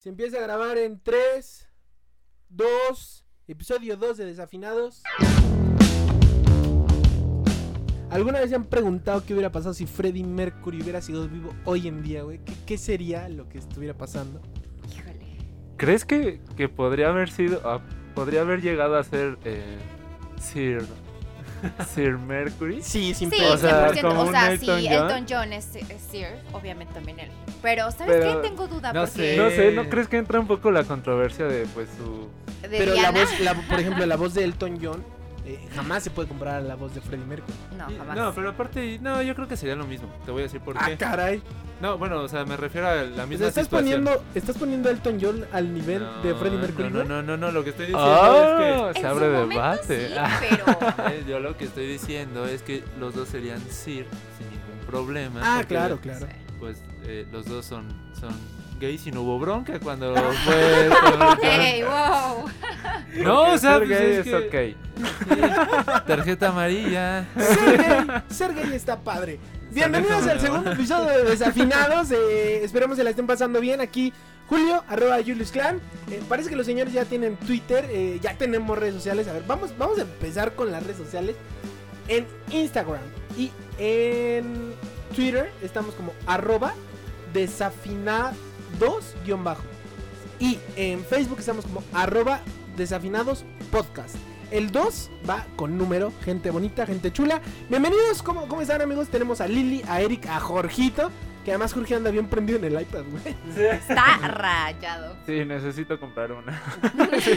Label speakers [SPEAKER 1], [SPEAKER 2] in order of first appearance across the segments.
[SPEAKER 1] Se empieza a grabar en 3, 2, episodio 2 de Desafinados. ¿Alguna vez se han preguntado qué hubiera pasado si Freddie Mercury hubiera sido vivo hoy en día, güey? ¿Qué, qué sería lo que estuviera pasando?
[SPEAKER 2] Híjole.
[SPEAKER 3] ¿Crees que, que podría haber sido, ah, podría haber llegado a ser eh, Sir, Sir Mercury?
[SPEAKER 1] Sí, sin
[SPEAKER 2] Sí.
[SPEAKER 3] O sea,
[SPEAKER 2] 100%.
[SPEAKER 3] como
[SPEAKER 2] O
[SPEAKER 3] un
[SPEAKER 2] sea,
[SPEAKER 3] Elton
[SPEAKER 2] si
[SPEAKER 3] John.
[SPEAKER 2] Elton John es, es Sir, obviamente también él. Pero, ¿sabes
[SPEAKER 3] Pero-
[SPEAKER 2] qué? Tengo duda
[SPEAKER 4] no
[SPEAKER 2] porque
[SPEAKER 4] sé.
[SPEAKER 3] No sé, ¿no crees que entra un poco la controversia de pues su...
[SPEAKER 2] de
[SPEAKER 1] Pero la voz, la- por ejemplo, la voz de Elton John eh, jamás se puede comparar a la voz de Freddie Mercury.
[SPEAKER 2] no, jamás.
[SPEAKER 4] No, pero aparte, no, yo creo que sería lo mismo. Te voy a decir por
[SPEAKER 1] Ah,
[SPEAKER 4] qué.
[SPEAKER 1] caray.
[SPEAKER 4] No, bueno, o sea, me refiero a la
[SPEAKER 1] O
[SPEAKER 4] misma
[SPEAKER 1] sea, estás
[SPEAKER 4] situación.
[SPEAKER 1] poniendo, estás poniendo a Elton John al nivel de Freddie Mercury,
[SPEAKER 4] No,
[SPEAKER 1] güey?
[SPEAKER 4] no, no, no, lo que estoy diciendo
[SPEAKER 3] ¡Ah!
[SPEAKER 2] En
[SPEAKER 3] Se
[SPEAKER 2] su
[SPEAKER 3] abre debate.
[SPEAKER 2] sí,
[SPEAKER 3] Ah.
[SPEAKER 2] pero
[SPEAKER 4] es que... eh, yo lo que estoy diciendo es que los dos serían Sir sin ningún problema.
[SPEAKER 1] Ah, claro, claro.
[SPEAKER 4] Pues eh, los dos son, son gays y no hubo bronca cuando fue...
[SPEAKER 2] ¡Ey, wow!
[SPEAKER 4] No, o sea,
[SPEAKER 3] Ser
[SPEAKER 4] pues
[SPEAKER 3] gay
[SPEAKER 4] es
[SPEAKER 3] es
[SPEAKER 4] que-
[SPEAKER 3] ok.
[SPEAKER 4] Tarjeta amarilla.
[SPEAKER 1] Ser gay, ser gay está padre. Bienvenidos al segundo episodio de Desafinados. eh, esperemos se la estén pasando bien. Aquí Julio, arroba Julius Clan. Eh, parece que los señores ya tienen Twitter, eh, ya tenemos redes sociales. A ver, vamos, vamos a empezar con las redes sociales. En Instagram y en Twitter estamos como arroba desafinados-bajo. Y en Facebook estamos como arroba desafinados podcast. El 2 va con número, gente bonita, gente chula. Bienvenidos, ¿cómo, cómo están amigos? Tenemos a Lili, a Eric, a Jorgito. Que además Jorge anda bien prendido en el iPad, güey.
[SPEAKER 2] Está rayado.
[SPEAKER 3] Sí, necesito comprar una.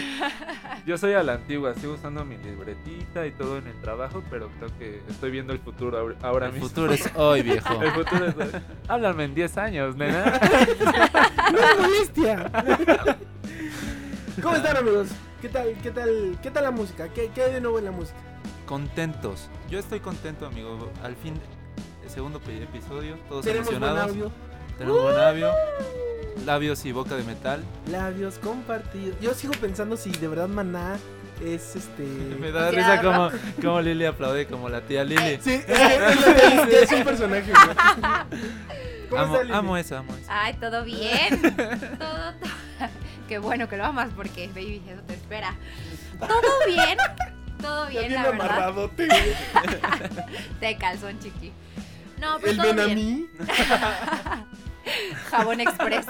[SPEAKER 3] Yo soy a la antigua, sigo usando mi libretita y todo en el trabajo, pero creo que estoy viendo el futuro ahora- ahora
[SPEAKER 4] El
[SPEAKER 3] mismo.
[SPEAKER 4] futuro es hoy, viejo.
[SPEAKER 3] El futuro es... Háblame en 10 años, nena.
[SPEAKER 1] ¡No es molestia! ¿Cómo están amigos? ¿Qué tal, qué tal, qué tal la música? ¿Qué, qué hay de nuevo en la música?
[SPEAKER 4] Contentos. Yo estoy contento, amigo. Al fin, el segundo episodio. Todos
[SPEAKER 1] Tenemos buen
[SPEAKER 4] emocionados.
[SPEAKER 1] audio.
[SPEAKER 4] Tenemos buen audio. Labios y boca de metal.
[SPEAKER 1] Labios compartidos. Yo sigo pensando si de verdad Maná es este.
[SPEAKER 4] Me da risa como, como Lili aplaude, como la tía Lili.
[SPEAKER 1] Sí, es, que- un personaje. güey. ¿Cómo
[SPEAKER 4] Amo,
[SPEAKER 1] está, Lili?
[SPEAKER 4] amo eso, amo eso.
[SPEAKER 2] Ay, todo bien. Todo, todo. Qué bueno que lo amas porque, baby, eso te espera. Todo bien. Todo bien, la verdad. De calzón, chiqui. No, pero
[SPEAKER 1] El
[SPEAKER 2] todo
[SPEAKER 1] ven a
[SPEAKER 2] bien.
[SPEAKER 1] mí.
[SPEAKER 2] Jabón Express.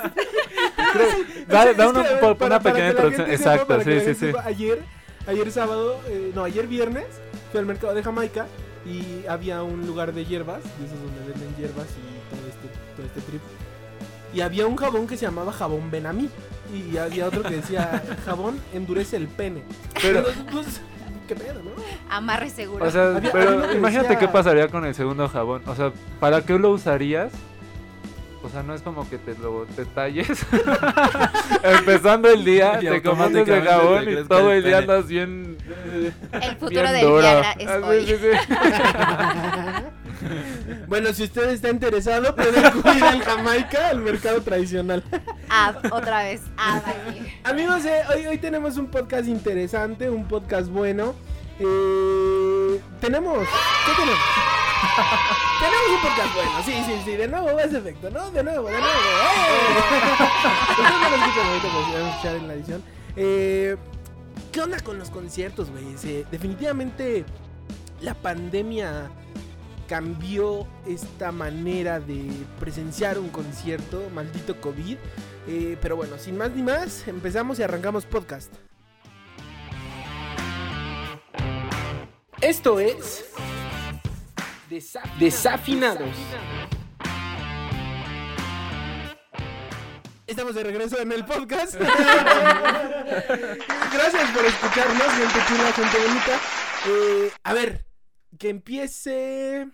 [SPEAKER 3] Da,
[SPEAKER 1] Es
[SPEAKER 3] da una,
[SPEAKER 1] para-
[SPEAKER 3] pequeña introducción. Exacto, sí, sí, sí.
[SPEAKER 1] Ayer, ayer sábado, eh, no, ayer viernes, fui al mercado de Jamaica y había un lugar de hierbas, de esos donde venden hierbas y todo este, todo este trip. Y había un jabón que se llamaba jabón Benamí. Y había otro que decía jabón endurece el pene.
[SPEAKER 3] Pero,
[SPEAKER 1] Entonces, pues, qué pedo, ¿no?
[SPEAKER 2] Amarre seguro.
[SPEAKER 3] o sea,
[SPEAKER 1] Había-
[SPEAKER 3] pero imagínate
[SPEAKER 1] decía-
[SPEAKER 3] qué pasaría con el segundo jabón. O sea, ¿para qué lo usarías? O sea, no es como que te lo te talles. Empezando el día,
[SPEAKER 4] Y
[SPEAKER 3] te comes ese jabón y todo
[SPEAKER 4] el
[SPEAKER 3] el día andas bien.
[SPEAKER 2] El futuro
[SPEAKER 3] bien
[SPEAKER 2] del
[SPEAKER 3] duro.
[SPEAKER 2] Viagra es
[SPEAKER 3] Ah, sí,
[SPEAKER 2] hoy.
[SPEAKER 3] sí, sí.
[SPEAKER 1] Bueno, si usted está interesado, puede acudir al Jamaica, al mercado tradicional.
[SPEAKER 2] Ah, otra vez. Ah.
[SPEAKER 1] Amigos, eh, hoy, hoy tenemos un podcast interesante, un podcast bueno. Eh, tenemos. ¿Qué tenemos? tenemos un podcast bueno, sí, sí, sí. De nuevo ese efecto, ¿no? De nuevo, de nuevo. ¡eh! Ustedes no lo escuchan ahorita, a escuchar en la edición. Eh, ¿Qué onda con los conciertos, güey? Definitivamente la pandemia cambió esta manera de presenciar un concierto, maldito COVID. Eh, pero bueno, sin más ni más, empezamos y arrancamos podcast. Esto es Desafinados. Estamos de regreso en el podcast. Gracias por escucharnos, gente chula, gente bonita. Eh, a ver, que empiece.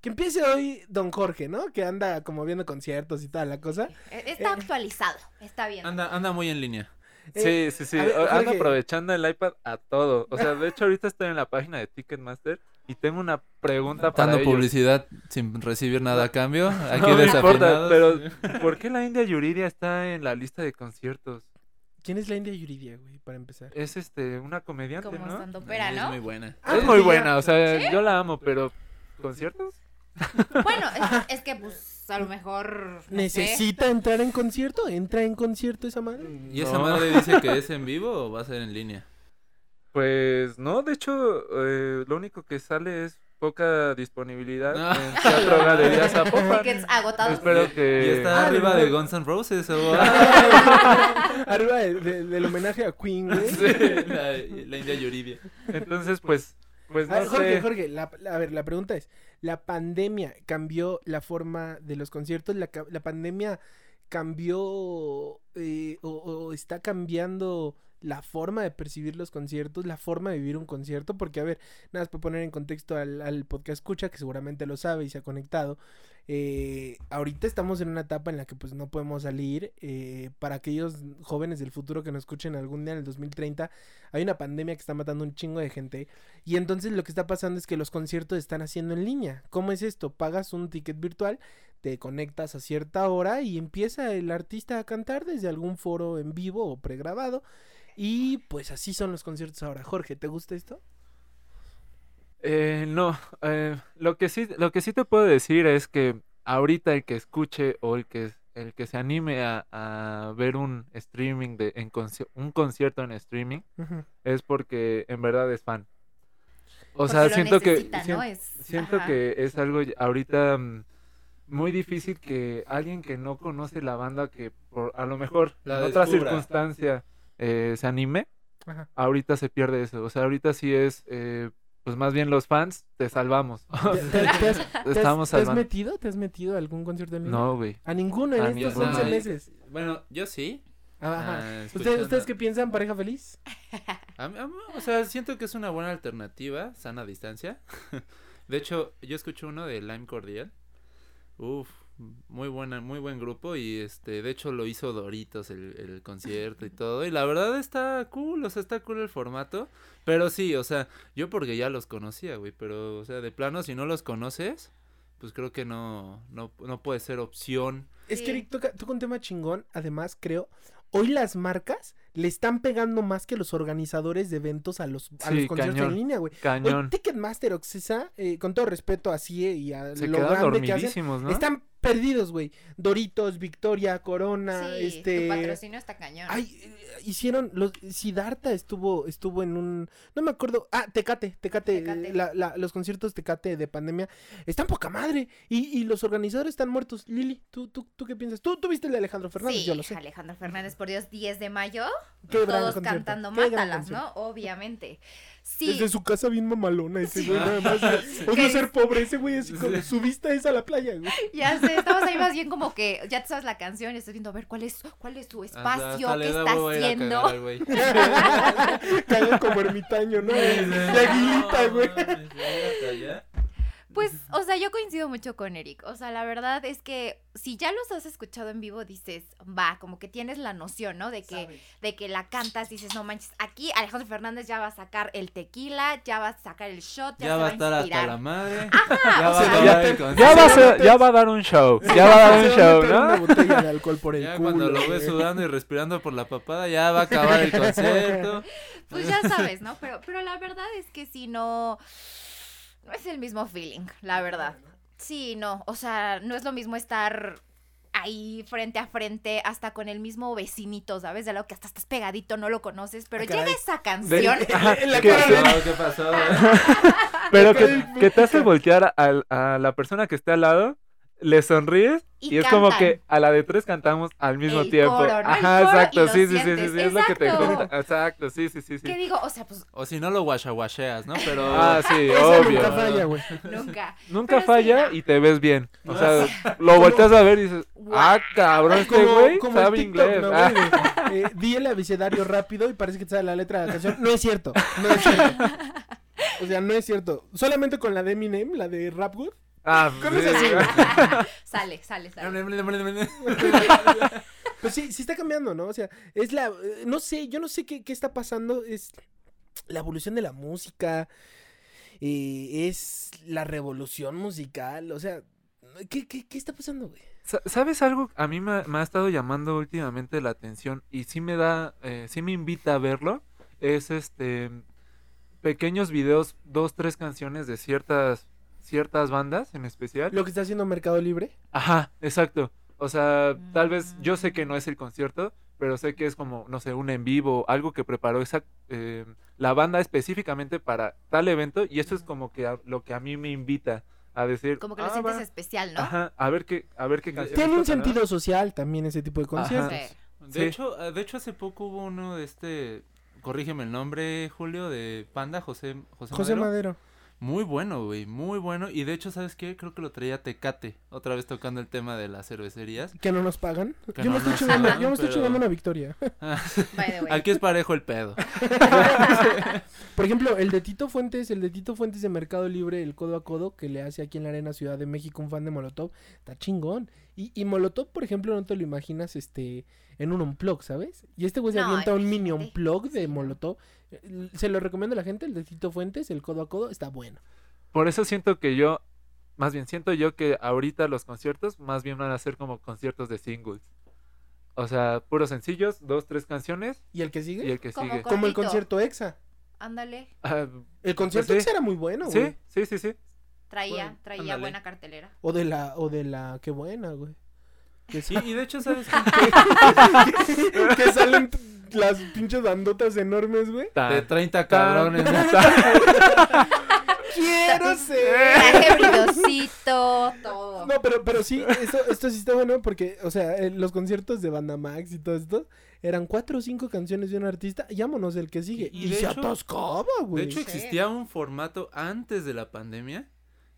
[SPEAKER 1] Que empiece hoy Don Jorge, ¿no? Que anda como viendo conciertos y toda la cosa.
[SPEAKER 2] Está actualizado. Está bien.
[SPEAKER 4] Anda, anda muy en línea.
[SPEAKER 1] Eh,
[SPEAKER 3] Sí, sí, sí.
[SPEAKER 1] ver,
[SPEAKER 3] Ando
[SPEAKER 1] Jorge.
[SPEAKER 3] aprovechando el iPad a todo. O sea, de hecho, ahorita estoy en la página de Ticketmaster y tengo una pregunta para
[SPEAKER 4] Dando
[SPEAKER 3] ellos.
[SPEAKER 4] publicidad sin recibir nada a cambio. Aquí
[SPEAKER 3] No me importa, pero ¿por qué la India Yuridia está en la lista de conciertos?
[SPEAKER 1] ¿Quién es la India Yuridia, güey? Para empezar.
[SPEAKER 3] Es este una comediante,
[SPEAKER 2] Como
[SPEAKER 3] ¿no?
[SPEAKER 2] estando opera,
[SPEAKER 4] Es
[SPEAKER 2] ¿no?
[SPEAKER 4] muy buena.
[SPEAKER 1] Ah,
[SPEAKER 3] es muy buena, o sea, yo la amo, pero ¿conciertos?
[SPEAKER 2] Bueno, es, es que pues a lo mejor. no sé.
[SPEAKER 1] ¿Necesita entrar en concierto? ¿Entra en concierto esa madre?
[SPEAKER 4] ¿Y esa
[SPEAKER 3] No.
[SPEAKER 4] madre dice que es en vivo o va a ser en línea?
[SPEAKER 3] Pues no, de hecho, eh, lo único que sale es poca disponibilidad
[SPEAKER 4] Ah.
[SPEAKER 3] en Teatro Galería Zapopan.
[SPEAKER 2] Tickets agotados.
[SPEAKER 3] Espero
[SPEAKER 4] ¿Y
[SPEAKER 3] que...
[SPEAKER 4] está
[SPEAKER 1] Ah,
[SPEAKER 4] arriba
[SPEAKER 1] no.
[SPEAKER 4] de Guns N' Roses o...?
[SPEAKER 1] Arriba de- de- del homenaje a Queen, güey.
[SPEAKER 4] la, la India Yuridia.
[SPEAKER 3] Entonces, pues, pues
[SPEAKER 1] A
[SPEAKER 3] no
[SPEAKER 1] ver, Jorge,
[SPEAKER 3] sé.
[SPEAKER 1] Jorge, la, a ver, la pregunta es, ¿la pandemia cambió la forma de los conciertos? ¿La, la pandemia cambió eh, o, o está cambiando la forma de percibir los conciertos, la forma de vivir un concierto? Porque, a ver, nada más para poner en contexto al, al podcast escucha, que seguramente lo sabe y se ha conectado. eh, ahorita estamos en una etapa en la que pues no podemos salir. eh, para aquellos jóvenes del futuro que nos escuchen algún día en el 2030, hay una pandemia que está matando un chingo de gente. Y entonces lo que está pasando es que los conciertos están haciendo en línea. ¿Cómo es esto? Pagas un ticket virtual, te conectas a cierta hora y empieza el artista a cantar desde algún foro en vivo o pregrabado. Y pues así son los conciertos ahora. Jorge, ¿te gusta esto?
[SPEAKER 3] Eh, no, eh, lo que sí, lo que sí te puedo decir es que ahorita el que escuche o el que el que se anime a, a ver un streaming de en conci- un concierto en streaming es porque en verdad es fan. O
[SPEAKER 2] Porque
[SPEAKER 3] sea, siento que
[SPEAKER 2] necesita,
[SPEAKER 3] sien-
[SPEAKER 2] ¿no? Es-
[SPEAKER 3] siento
[SPEAKER 2] ajá.
[SPEAKER 3] que es algo ahorita mm, muy difícil que alguien que no conoce la banda que por a lo mejor
[SPEAKER 4] La
[SPEAKER 3] en otra circunstancia eh, se anime,
[SPEAKER 1] Ajá.
[SPEAKER 3] ahorita se pierde eso. O sea, ahorita sí es, eh, pues más bien los fans te salvamos.
[SPEAKER 1] ¿Te, te- has, te has-
[SPEAKER 3] Estamos
[SPEAKER 1] te has
[SPEAKER 3] salvando.
[SPEAKER 1] metido? ¿Te has metido a algún concierto en línea?
[SPEAKER 3] No, güey.
[SPEAKER 1] A ninguno en
[SPEAKER 3] A
[SPEAKER 1] estos
[SPEAKER 3] ninguno.
[SPEAKER 1] 11
[SPEAKER 4] Ay,
[SPEAKER 1] meses.
[SPEAKER 4] Bueno, yo sí.
[SPEAKER 1] Ajá.
[SPEAKER 4] Ah,
[SPEAKER 1] ¿Ustedes,
[SPEAKER 4] escuchando-
[SPEAKER 1] ¿Ustedes qué piensan? ¿Pareja feliz?
[SPEAKER 4] A mí- a mí, o sea, siento que es una buena alternativa, sana distancia. De hecho, yo escucho uno de Lime Cordial. Uf, muy buena, muy buen grupo y este, de hecho lo hizo Doritos el, el concierto y todo y la verdad está cool, o sea, está cool el formato, pero sí, o sea, yo porque ya los conocía, güey, pero o sea, de plano si no los conoces, pues creo que no no no puede ser opción.
[SPEAKER 1] Es que. Eric toca, toca un tema chingón. Además, creo, hoy las marcas le están pegando más que los organizadores de eventos a los, a
[SPEAKER 3] Sí,
[SPEAKER 1] los conciertos
[SPEAKER 3] cañón.
[SPEAKER 1] en línea, güey. Hoy
[SPEAKER 3] Cañón.
[SPEAKER 1] Ticketmaster, Oxesa, eh, con todo respeto a CIE y a
[SPEAKER 3] Se
[SPEAKER 1] lo grande que hacen,
[SPEAKER 3] ¿no?
[SPEAKER 1] están perdidos, güey. Doritos, Victoria, Corona,
[SPEAKER 2] Sí,
[SPEAKER 1] este...
[SPEAKER 2] tu patrocinio está cañón.
[SPEAKER 1] Ay, eh, hicieron los Siddhartha estuvo estuvo en un no me acuerdo, ah, Tecate, Tecate,
[SPEAKER 2] Tecate.
[SPEAKER 1] la- la- los conciertos Tecate de pandemia están poca madre y, y los organizadores están muertos. Lili, ¿tú, tú, tú qué piensas? Tú, tú viste el de Alejandro Fernández,
[SPEAKER 2] sí,
[SPEAKER 1] yo lo sé.
[SPEAKER 2] Alejandro Fernández, por Dios, 10 de mayo.
[SPEAKER 1] Qué
[SPEAKER 2] todos cantando Mátalas. ¿no? Obviamente. Sí.
[SPEAKER 1] Desde su casa bien mamalona ese
[SPEAKER 2] Sí.
[SPEAKER 1] güey, nada más. Odio ser pobre, ese güey así con su vista es a la playa, güey.
[SPEAKER 2] Ya sé, estamos ahí más bien como que ya te sabes la canción y estás viendo a ver cuál es, cuál es su espacio,
[SPEAKER 4] Hasta
[SPEAKER 2] qué está haciendo.
[SPEAKER 1] Cagan como ermitaño, ¿no? De aguilita, güey.
[SPEAKER 2] Pues, o sea, yo coincido mucho con Eric. O sea, la verdad es que si ya los has escuchado en vivo, dices, va, como que tienes la noción, ¿no? De que, de que la cantas, dices, no manches, aquí Alejandro Fernández ya va a sacar el tequila, ya va a sacar el shot, ya,
[SPEAKER 4] Ya
[SPEAKER 2] se
[SPEAKER 4] va a estar hasta la madre.
[SPEAKER 2] Ajá,
[SPEAKER 4] Ya va a
[SPEAKER 2] sea,
[SPEAKER 1] ya-
[SPEAKER 4] el
[SPEAKER 3] Ya va, a ser- ya va a dar un show. Ya va a dar un
[SPEAKER 1] va
[SPEAKER 3] show,
[SPEAKER 1] meter una
[SPEAKER 3] ¿no?
[SPEAKER 1] botella de alcohol por el
[SPEAKER 4] Ya
[SPEAKER 1] culo.
[SPEAKER 4] cuando lo ves sudando y respirando por la papada, ya va a acabar el concierto.
[SPEAKER 2] pues ya sabes, ¿no? Pero, pero la verdad es que si no, no es el mismo feeling, la verdad. Sí, no, o sea, no es lo mismo estar ahí frente a frente, hasta con el mismo vecinito, ¿sabes? De lo que hasta estás pegadito, no lo conoces, pero
[SPEAKER 1] Ah,
[SPEAKER 2] llega esa canción.
[SPEAKER 1] En la
[SPEAKER 3] ¿Qué
[SPEAKER 1] cara de-
[SPEAKER 4] No, ¿Qué pasó?
[SPEAKER 3] Pero que, que te hace voltear al- a, la persona que esté al lado, le sonríes
[SPEAKER 2] Y
[SPEAKER 3] y, es como que a la de tres cantamos al mismo
[SPEAKER 2] El
[SPEAKER 3] tiempo.
[SPEAKER 2] coro, ¿no? El
[SPEAKER 3] Ajá,
[SPEAKER 2] coro
[SPEAKER 3] exacto,
[SPEAKER 2] lo
[SPEAKER 3] sí, sí, sí, sí, sí, es lo que te
[SPEAKER 2] Exacto.
[SPEAKER 3] cuenta. Exacto, sí, sí, sí, sí.
[SPEAKER 2] ¿Qué digo? O sea, pues
[SPEAKER 4] O si no lo guachaguacheas, ¿no? Pero.
[SPEAKER 3] Ah, sí, obvio.
[SPEAKER 1] nunca falla, güey.
[SPEAKER 2] nunca.
[SPEAKER 3] Nunca
[SPEAKER 2] Pero
[SPEAKER 3] falla y te ves bien. O sea, lo volteas a ver y dices, ah, cabrón, este güey sabe
[SPEAKER 1] TikTok,
[SPEAKER 3] inglés.
[SPEAKER 1] ¿no,
[SPEAKER 3] Ah.
[SPEAKER 1] eh, di el abecedario rápido y parece que te sale la letra de la canción. No es cierto, no es cierto. O sea, no es cierto. Solamente con la de Eminem, la de Rap Good.
[SPEAKER 3] Ah,
[SPEAKER 1] Con
[SPEAKER 3] sí.
[SPEAKER 1] esa sí, güey.
[SPEAKER 2] Sale, sale, sale.
[SPEAKER 1] Pues sí, sí está cambiando, ¿no? O sea, es la... eh, No sé, yo no sé qué, qué está pasando. Es la evolución de la música. eh, es la revolución musical. O sea, ¿qué, qué, qué está pasando, güey?
[SPEAKER 3] Sa- ¿Sabes algo? A mí me, me ha estado llamando últimamente la atención y sí me da, eh, sí me invita a verlo. Es este pequeños videos, dos, tres canciones de ciertas ciertas bandas en especial.
[SPEAKER 1] Lo que está haciendo Mercado Libre.
[SPEAKER 3] Ajá, exacto. O sea, tal vez yo sé que no
[SPEAKER 2] Mm.
[SPEAKER 3] es el concierto, pero sé que es como, no sé, un en vivo, algo que preparó esa, eh, la banda específicamente para tal evento y eso es como que a- lo que a mí me invita a decir,
[SPEAKER 2] Como que lo
[SPEAKER 3] "Ah,
[SPEAKER 2] sientes
[SPEAKER 3] va".
[SPEAKER 2] especial, ¿no?
[SPEAKER 3] Ajá, a ver qué, a ver qué canción.
[SPEAKER 1] Tiene un sentido social también ese tipo de conciertos.
[SPEAKER 2] Sí.
[SPEAKER 4] De
[SPEAKER 3] Sí.
[SPEAKER 4] hecho, ah, de hecho hace poco hubo uno de este, corrígeme el nombre, Julio, de Panda, José, José,
[SPEAKER 1] José
[SPEAKER 4] Madero.
[SPEAKER 1] Madero.
[SPEAKER 4] Muy bueno, güey, muy bueno. Y de hecho, ¿sabes qué? Creo que lo traía Tecate, otra vez tocando el tema de las cervecerías.
[SPEAKER 1] Que no nos pagan.
[SPEAKER 4] Que
[SPEAKER 1] yo
[SPEAKER 4] no
[SPEAKER 1] me estoy chingando, yo me estoy
[SPEAKER 4] pero-
[SPEAKER 1] chingando una victoria.
[SPEAKER 2] By the way.
[SPEAKER 4] Aquí es parejo el pedo.
[SPEAKER 1] Por ejemplo, el de Tito Fuentes, el de Tito Fuentes de Mercado Libre, el codo a codo, que le hace aquí en la Arena Ciudad de México un fan de Molotov, está chingón. Y, y Molotov, por ejemplo, no te lo imaginas este en un unplug, ¿sabes? Y este güey se
[SPEAKER 2] No,
[SPEAKER 1] avienta un mini unplug de. Molotov. Eh, Se lo recomiendo a la gente, el de Tito Fuentes, el codo a codo, está bueno.
[SPEAKER 3] Por eso siento que yo, más bien siento yo que ahorita los conciertos más bien van a ser como conciertos de singles. O sea, puros sencillos, dos, tres canciones
[SPEAKER 1] ¿Y el que sigue?
[SPEAKER 3] y el que
[SPEAKER 2] Como
[SPEAKER 3] sigue.
[SPEAKER 1] Como el concierto EXA.
[SPEAKER 2] Ándale.
[SPEAKER 3] Ah,
[SPEAKER 1] El concierto
[SPEAKER 3] sí.
[SPEAKER 1] EXA era muy bueno, güey.
[SPEAKER 3] sí, sí, sí, sí.
[SPEAKER 2] Traía,
[SPEAKER 4] Bueno,
[SPEAKER 2] traía
[SPEAKER 4] ándale.
[SPEAKER 2] buena cartelera.
[SPEAKER 1] O de la, o de la, qué buena, güey. Que,
[SPEAKER 4] Sí, y de hecho, ¿sabes qué?
[SPEAKER 1] que salen las pinches bandotas enormes, güey.
[SPEAKER 4] De 30
[SPEAKER 3] tan,
[SPEAKER 4] cabrones.
[SPEAKER 1] Quiero ser.
[SPEAKER 2] Traje brilosito, todo.
[SPEAKER 1] No, pero, pero sí, esto, esto sí está bueno porque, o sea, en los conciertos de Banda Max y todo esto, eran cuatro o cinco canciones de un artista, llámonos el que sigue.
[SPEAKER 4] Y
[SPEAKER 1] Y,
[SPEAKER 4] de
[SPEAKER 1] se
[SPEAKER 4] hecho-
[SPEAKER 1] atascaba,
[SPEAKER 4] De
[SPEAKER 1] güey.
[SPEAKER 4] hecho,
[SPEAKER 2] Sí.
[SPEAKER 4] existía un formato antes de la pandemia.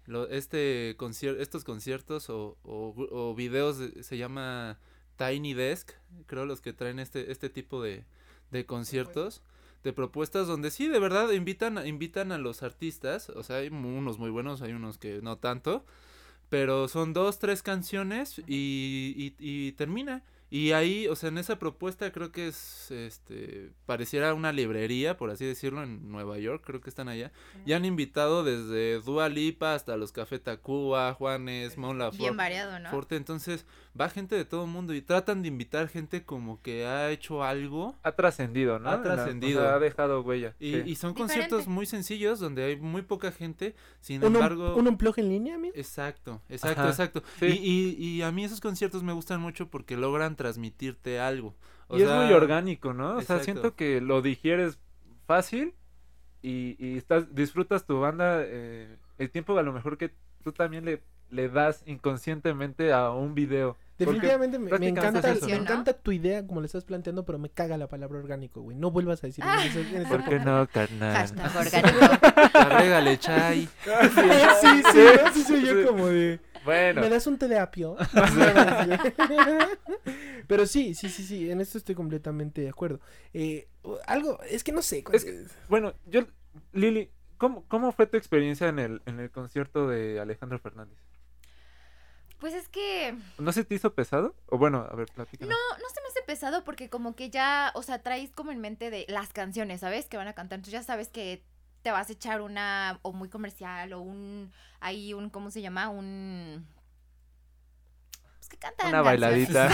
[SPEAKER 4] Lo, este concier- estos conciertos o, o, videos de- se llama Tiny Desk, creo los que traen este, este tipo de, de conciertos, de propuestas donde sí, de verdad, invitan, invitan a los artistas, o sea, hay unos muy buenos, hay unos que no tanto, pero son dos, tres canciones y, y, y termina. Y ahí, o sea, en esa propuesta creo que es, este, pareciera una librería, por así decirlo, en Nueva York, creo que están allá. Y han invitado desde Dua Lipa hasta los Café Tacuba, Juanes, Mon
[SPEAKER 2] Bien
[SPEAKER 4] Laferte.
[SPEAKER 2] variado, ¿no?
[SPEAKER 4] Forte, entonces va gente de todo el mundo y tratan de invitar gente como que ha hecho algo
[SPEAKER 3] Ha trascendido, ¿no?
[SPEAKER 4] Ha
[SPEAKER 3] o
[SPEAKER 4] trascendido.
[SPEAKER 3] sea, ha dejado huella.
[SPEAKER 4] y,
[SPEAKER 3] sí.
[SPEAKER 4] y son
[SPEAKER 2] Diferente.
[SPEAKER 4] conciertos muy sencillos donde hay muy poca gente, sin
[SPEAKER 1] ¿Un, un,
[SPEAKER 4] embargo...
[SPEAKER 1] un unplug en línea, amigo?
[SPEAKER 4] Exacto, exacto,
[SPEAKER 3] Ajá,
[SPEAKER 4] exacto.
[SPEAKER 3] sí.
[SPEAKER 4] Y, y, y a mí esos conciertos me gustan mucho porque logran transmitirte algo. O
[SPEAKER 3] y es muy orgánico, ¿no? O sea, siento que lo digieres fácil y, y estás, disfrutas tu banda eh, el tiempo a lo mejor que tú también le, le das inconscientemente a un video.
[SPEAKER 1] Definitivamente me, encanta,
[SPEAKER 3] eso,
[SPEAKER 1] me encanta tu idea como le estás planteando, pero me caga la palabra orgánico, güey. No vuelvas a decir en ese
[SPEAKER 3] ¿Por qué no, carnal?
[SPEAKER 2] Hashtag orgánico.
[SPEAKER 4] Agrégale chai.
[SPEAKER 1] sí, sí, sí, soy yo
[SPEAKER 3] Sí.
[SPEAKER 1] como de...
[SPEAKER 3] Bueno,
[SPEAKER 1] ¿Me das un té de apio? Pero sí, sí, sí, sí, en esto estoy completamente de acuerdo. Eh, algo, es que no sé.
[SPEAKER 3] Es que- bueno, yo, Lili, ¿cómo, ¿cómo fue tu experiencia en el, en el concierto de Alejandro Fernández?
[SPEAKER 2] Pues es que
[SPEAKER 3] ¿No se te hizo pesado? O bueno, a ver, platícanos.
[SPEAKER 2] no, no se me hace pesado porque como que ya, o sea, traes como en mente de las canciones, ¿sabes? Que van a cantar. Entonces ya sabes que te vas a echar una o muy comercial o un, ahí un, ¿cómo se llama? Un... Pues que cantan
[SPEAKER 3] Una
[SPEAKER 2] canciones.
[SPEAKER 3] bailadita.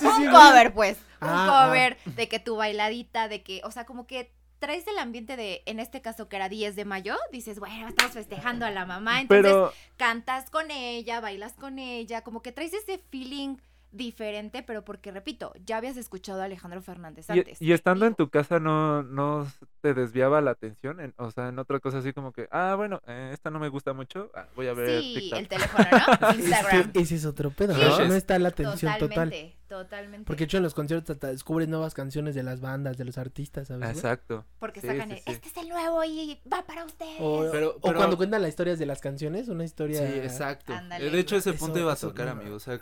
[SPEAKER 2] Un cover, pues. Un
[SPEAKER 1] Ah,
[SPEAKER 2] cover de que tu bailadita, de que, o sea, como que traes el ambiente de, en este caso que era 10 de mayo, dices, bueno, estamos festejando a la mamá, entonces
[SPEAKER 3] Pero,
[SPEAKER 2] cantas con ella, bailas con ella, como que traes ese feeling diferente, pero porque, repito, ya habías escuchado a Alejandro Fernández
[SPEAKER 3] y,
[SPEAKER 2] antes.
[SPEAKER 3] y estando en tu casa, ¿no, no te desviaba la atención? En- o sea, en otra cosa así como que, ah, bueno, eh, esta no me gusta mucho, ah, voy a ver
[SPEAKER 2] Sí,
[SPEAKER 3] TikTok.
[SPEAKER 2] el teléfono, ¿no? Instagram.
[SPEAKER 1] ese es otro pedo,
[SPEAKER 2] Sí.
[SPEAKER 1] ¿no? No está la atención total.
[SPEAKER 2] Totalmente, totalmente.
[SPEAKER 1] Porque de hecho en los conciertos hasta descubres nuevas canciones de las bandas, de los artistas, ¿sabes?
[SPEAKER 3] Exacto.
[SPEAKER 2] Porque
[SPEAKER 3] Sí,
[SPEAKER 2] sacan
[SPEAKER 3] sí,
[SPEAKER 2] el, este es el nuevo y va para ustedes.
[SPEAKER 1] O,
[SPEAKER 4] Pero-
[SPEAKER 1] o
[SPEAKER 4] pero-
[SPEAKER 1] cuando cuentan las historias de las canciones, una historia...
[SPEAKER 4] Sí, exacto.
[SPEAKER 2] Ándale.
[SPEAKER 4] Eh, De hecho, ese punto iba a tocar, amigo. O sea,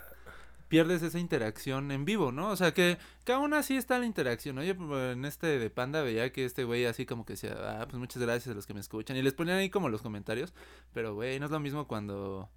[SPEAKER 4] pierdes esa interacción en vivo, ¿no? O sea, que, que aún así está la interacción. Oye, en este de Panda veía que este güey así como que decía, ah, pues muchas gracias a los que me escuchan. Y les ponían ahí como los comentarios. Pero, güey, no es lo mismo cuando...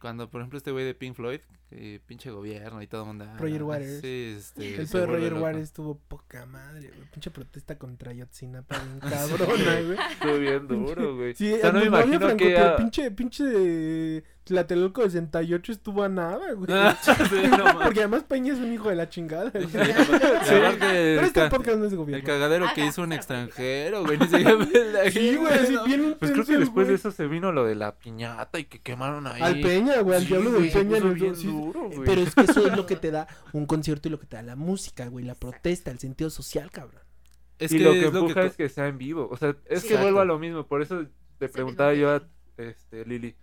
[SPEAKER 4] Cuando, por ejemplo, este güey de Pink Floyd, que pinche gobierno y todo mundo.
[SPEAKER 1] Roger Waters.
[SPEAKER 4] Sí, este.
[SPEAKER 1] Pedo de Roger
[SPEAKER 4] loco.
[SPEAKER 1] Waters tuvo poca madre, güey. Pinche protesta contra Yotzinapa, bien cabrona, güey.
[SPEAKER 3] Estuvo bien duro, güey.
[SPEAKER 1] Sí,
[SPEAKER 3] o sea, no me imagino que... ah,
[SPEAKER 1] pinche, pinche la Telco 68 estuvo a nada, güey.
[SPEAKER 4] Ah, sí, no.
[SPEAKER 1] Porque además Peña es un hijo de la chingada. güey.
[SPEAKER 4] Y aparte
[SPEAKER 1] Pero
[SPEAKER 4] el,
[SPEAKER 1] este
[SPEAKER 4] ca-
[SPEAKER 1] podcast no es de
[SPEAKER 4] el
[SPEAKER 1] gobierno.
[SPEAKER 4] cagadero que hizo un extranjero, güey.
[SPEAKER 1] Sí, güey, sí, bien
[SPEAKER 3] Pues creo que después de eso se vino lo de la piñata y que quemaron ahí.
[SPEAKER 1] Al Peña, güey, al
[SPEAKER 3] Sí,
[SPEAKER 1] diablo del Peña.
[SPEAKER 3] bien
[SPEAKER 1] sí.
[SPEAKER 3] duro, güey.
[SPEAKER 1] Pero es que eso es lo que te da un concierto y lo que te da la música, güey, la protesta, el sentido social, cabrón.
[SPEAKER 4] Es
[SPEAKER 3] y
[SPEAKER 4] que
[SPEAKER 3] lo que
[SPEAKER 4] es lo
[SPEAKER 3] empuja
[SPEAKER 4] que
[SPEAKER 3] es que sea en vivo. O sea, es
[SPEAKER 2] Sí.
[SPEAKER 3] que vuelvo a lo mismo. Por eso te preguntaba yo a este, Lili.